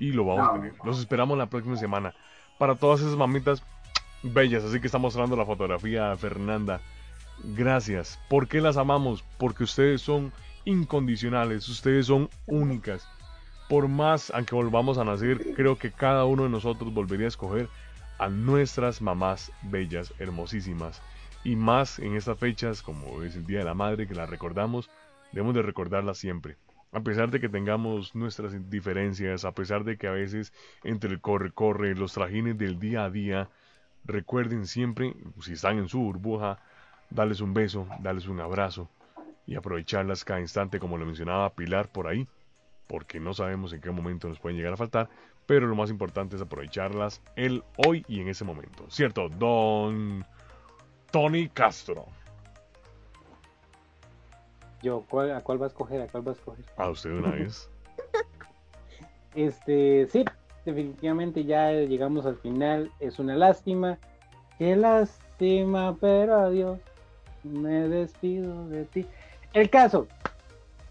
y lo vamos a tener. Los esperamos la próxima semana para todas esas mamitas bellas. Así que está mostrando la fotografía a Fernanda. Gracias. ¿Por qué las amamos? Porque ustedes son incondicionales, ustedes son únicas. Por más, aunque volvamos a nacer, creo que cada uno de nosotros volvería a escoger a nuestras mamás bellas, hermosísimas. Y más en estas fechas, como es el Día de la Madre, que la recordamos, debemos de recordarla siempre. A pesar de que tengamos nuestras diferencias, a pesar de que a veces entre el corre-corre, los trajines del día a día, recuerden siempre, si están en su burbuja, darles un beso, darles un abrazo y aprovecharlas cada instante, como lo mencionaba Pilar por ahí, porque no sabemos en qué momento nos pueden llegar a faltar, pero lo más importante es aprovecharlas el hoy y en ese momento. ¿Cierto, don Tony Castro. Yo, ¿a cuál va a escoger? ¿A cuál va a escoger? A usted una vez. este, sí, definitivamente ya llegamos al final. Es una lástima. Qué lástima, pero adiós. Me despido de ti. El caso.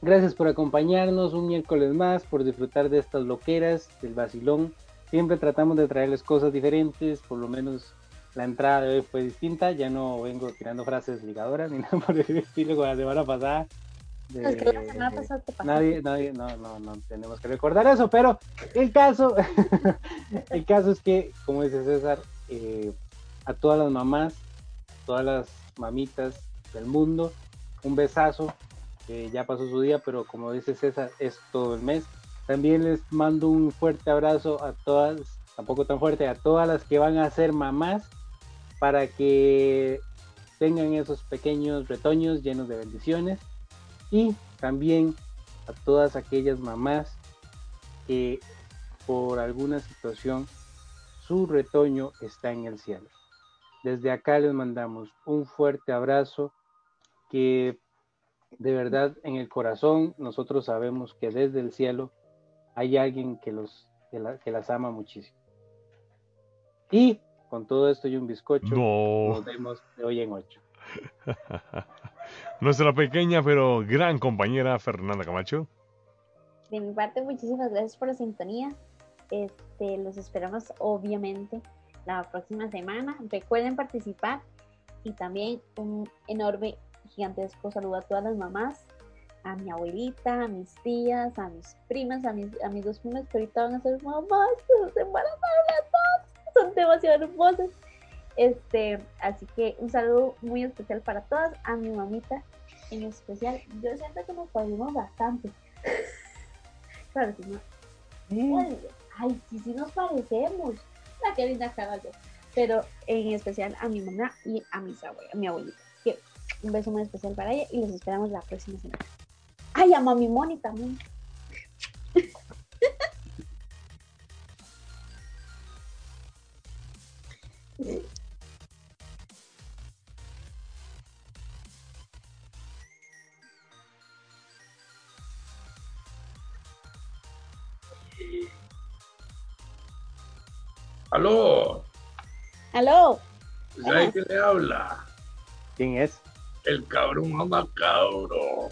Gracias por acompañarnos un miércoles más, por disfrutar de estas loqueras, del vacilón. Siempre tratamos de traerles cosas diferentes, por lo menos la entrada de hoy fue distinta, ya no vengo tirando frases ligadoras ni nada por el estilo como la semana pasada. nadie, nadie, no, no, no tenemos que recordar eso, pero el caso, el caso es que, como dice César, eh, a todas las mamás, todas las mamitas del mundo, un besazo, que ya pasó su día, pero como dice César, es todo el mes. También les mando un fuerte abrazo a todas, tampoco tan fuerte, a todas las que van a ser mamás para que tengan esos pequeños retoños llenos de bendiciones y también a todas aquellas mamás que por alguna situación su retoño está en el cielo. Desde acá les mandamos un fuerte abrazo que de verdad en el corazón nosotros sabemos que desde el cielo hay alguien que, los, que las ama muchísimo. Y con todo esto y un bizcocho. Nos vemos de hoy en ocho. Nuestra pequeña pero gran compañera Fernanda Camacho. De mi parte, muchísimas gracias por la sintonía. Este, los esperamos obviamente la próxima semana. Recuerden participar y también un enorme, gigantesco saludo a todas las mamás, a mi abuelita, a mis tías, a mis primas, a mis, a mis dos primas que ahorita van a ser mamás, se embarazaron las dos son demasiado hermosas. Este, así que un saludo muy especial para todas, a mi mamita en especial. Yo siento que nos parecemos bastante. claro, si no. Ay, sí, sí nos parecemos. La que linda caballo. Pero en especial a mi mamá y a, mis abuelas, a mi abuelita. Un beso muy especial para ella y los esperamos la próxima semana. ¡Ay, a Mami Moni también! ¡Aló! ¡Aló! Pues ¿Quién le habla? ¿Quién es? El cabrón macabro.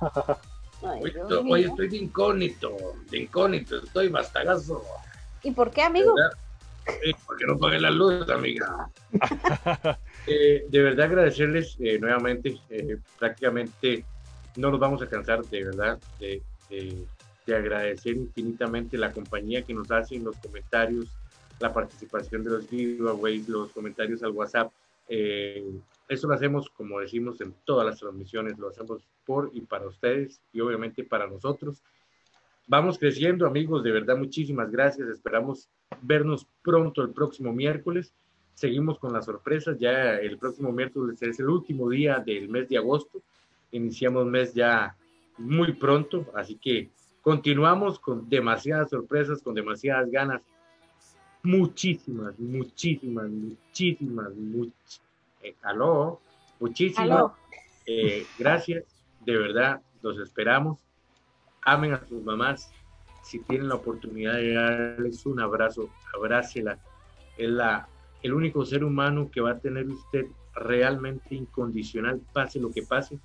Ay, Hoy, estoy- mío. hoy estoy de incógnito, de incógnito, estoy bastagazo. ¿Y por qué, amigo? porque no pagué la luz, amiga. Eh, de verdad agradecerles eh, nuevamente, eh, prácticamente no nos vamos a cansar de verdad de, de- de agradecer infinitamente la compañía que nos hacen los comentarios, la participación de los giveaways, los comentarios al WhatsApp. Eso lo hacemos, como decimos en todas las transmisiones, lo hacemos por y para ustedes y obviamente para nosotros. Vamos creciendo, amigos, de verdad, muchísimas gracias. Esperamos vernos pronto el próximo miércoles. Seguimos con las sorpresas. Ya el próximo miércoles es el último día del mes de agosto. Iniciamos mes ya muy pronto, así que continuamos con demasiadas sorpresas, con demasiadas ganas. Muchísimas, muchísimas, muchísimas, much... eh, aló, muchísimas. Eh, gracias, de verdad, los esperamos. Amen a sus mamás. Si tienen la oportunidad de darles un abrazo, abrácela. Es la, el único ser humano que va a tener usted realmente incondicional, pase lo que pase.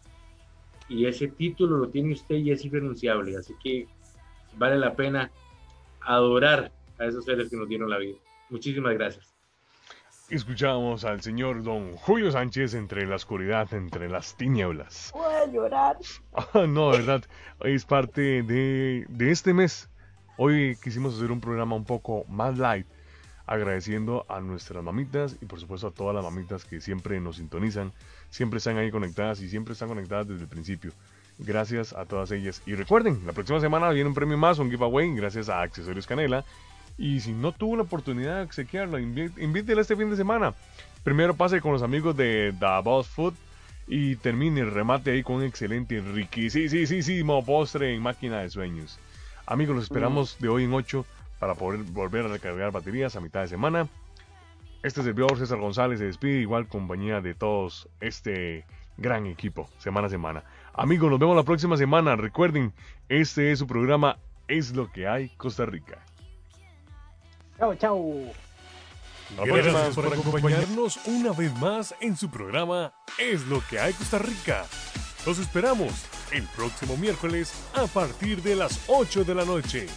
Y ese título lo tiene usted y es irrenunciable. Así que vale la pena adorar a esos seres que nos dieron la vida. Muchísimas gracias. Escuchamos al señor don Julio Sánchez entre la oscuridad, entre las tinieblas. Voy a llorar. Ah, no, de verdad, es parte de, de este mes. Hoy quisimos hacer un programa un poco más light, agradeciendo a nuestras mamitas y por supuesto a todas las mamitas que siempre nos sintonizan, siempre están ahí conectadas y siempre están conectadas desde el principio. Gracias a todas ellas. Y recuerden, la próxima semana viene un premio más, un giveaway, gracias a Accesorios Canela. Y si no tuvo la oportunidad de obsequiarlo, invítela este fin de semana. Primero pase con los amigos de The Boss Food y termine el remate ahí con un excelente, riquísimo postre en máquina de sueños. Amigos, los esperamos de hoy en 8 para poder volver a recargar baterías a mitad de semana. Este servidor César González se despide, igual compañía de todos este gran equipo, semana a semana. Amigos, nos vemos la próxima semana. Recuerden, este es su programa Es lo que hay Costa Rica. Chao, chao. Gracias por acompañarnos una vez más en su programa Es lo que hay Costa Rica. Los esperamos el próximo miércoles a partir de las 8 de la noche.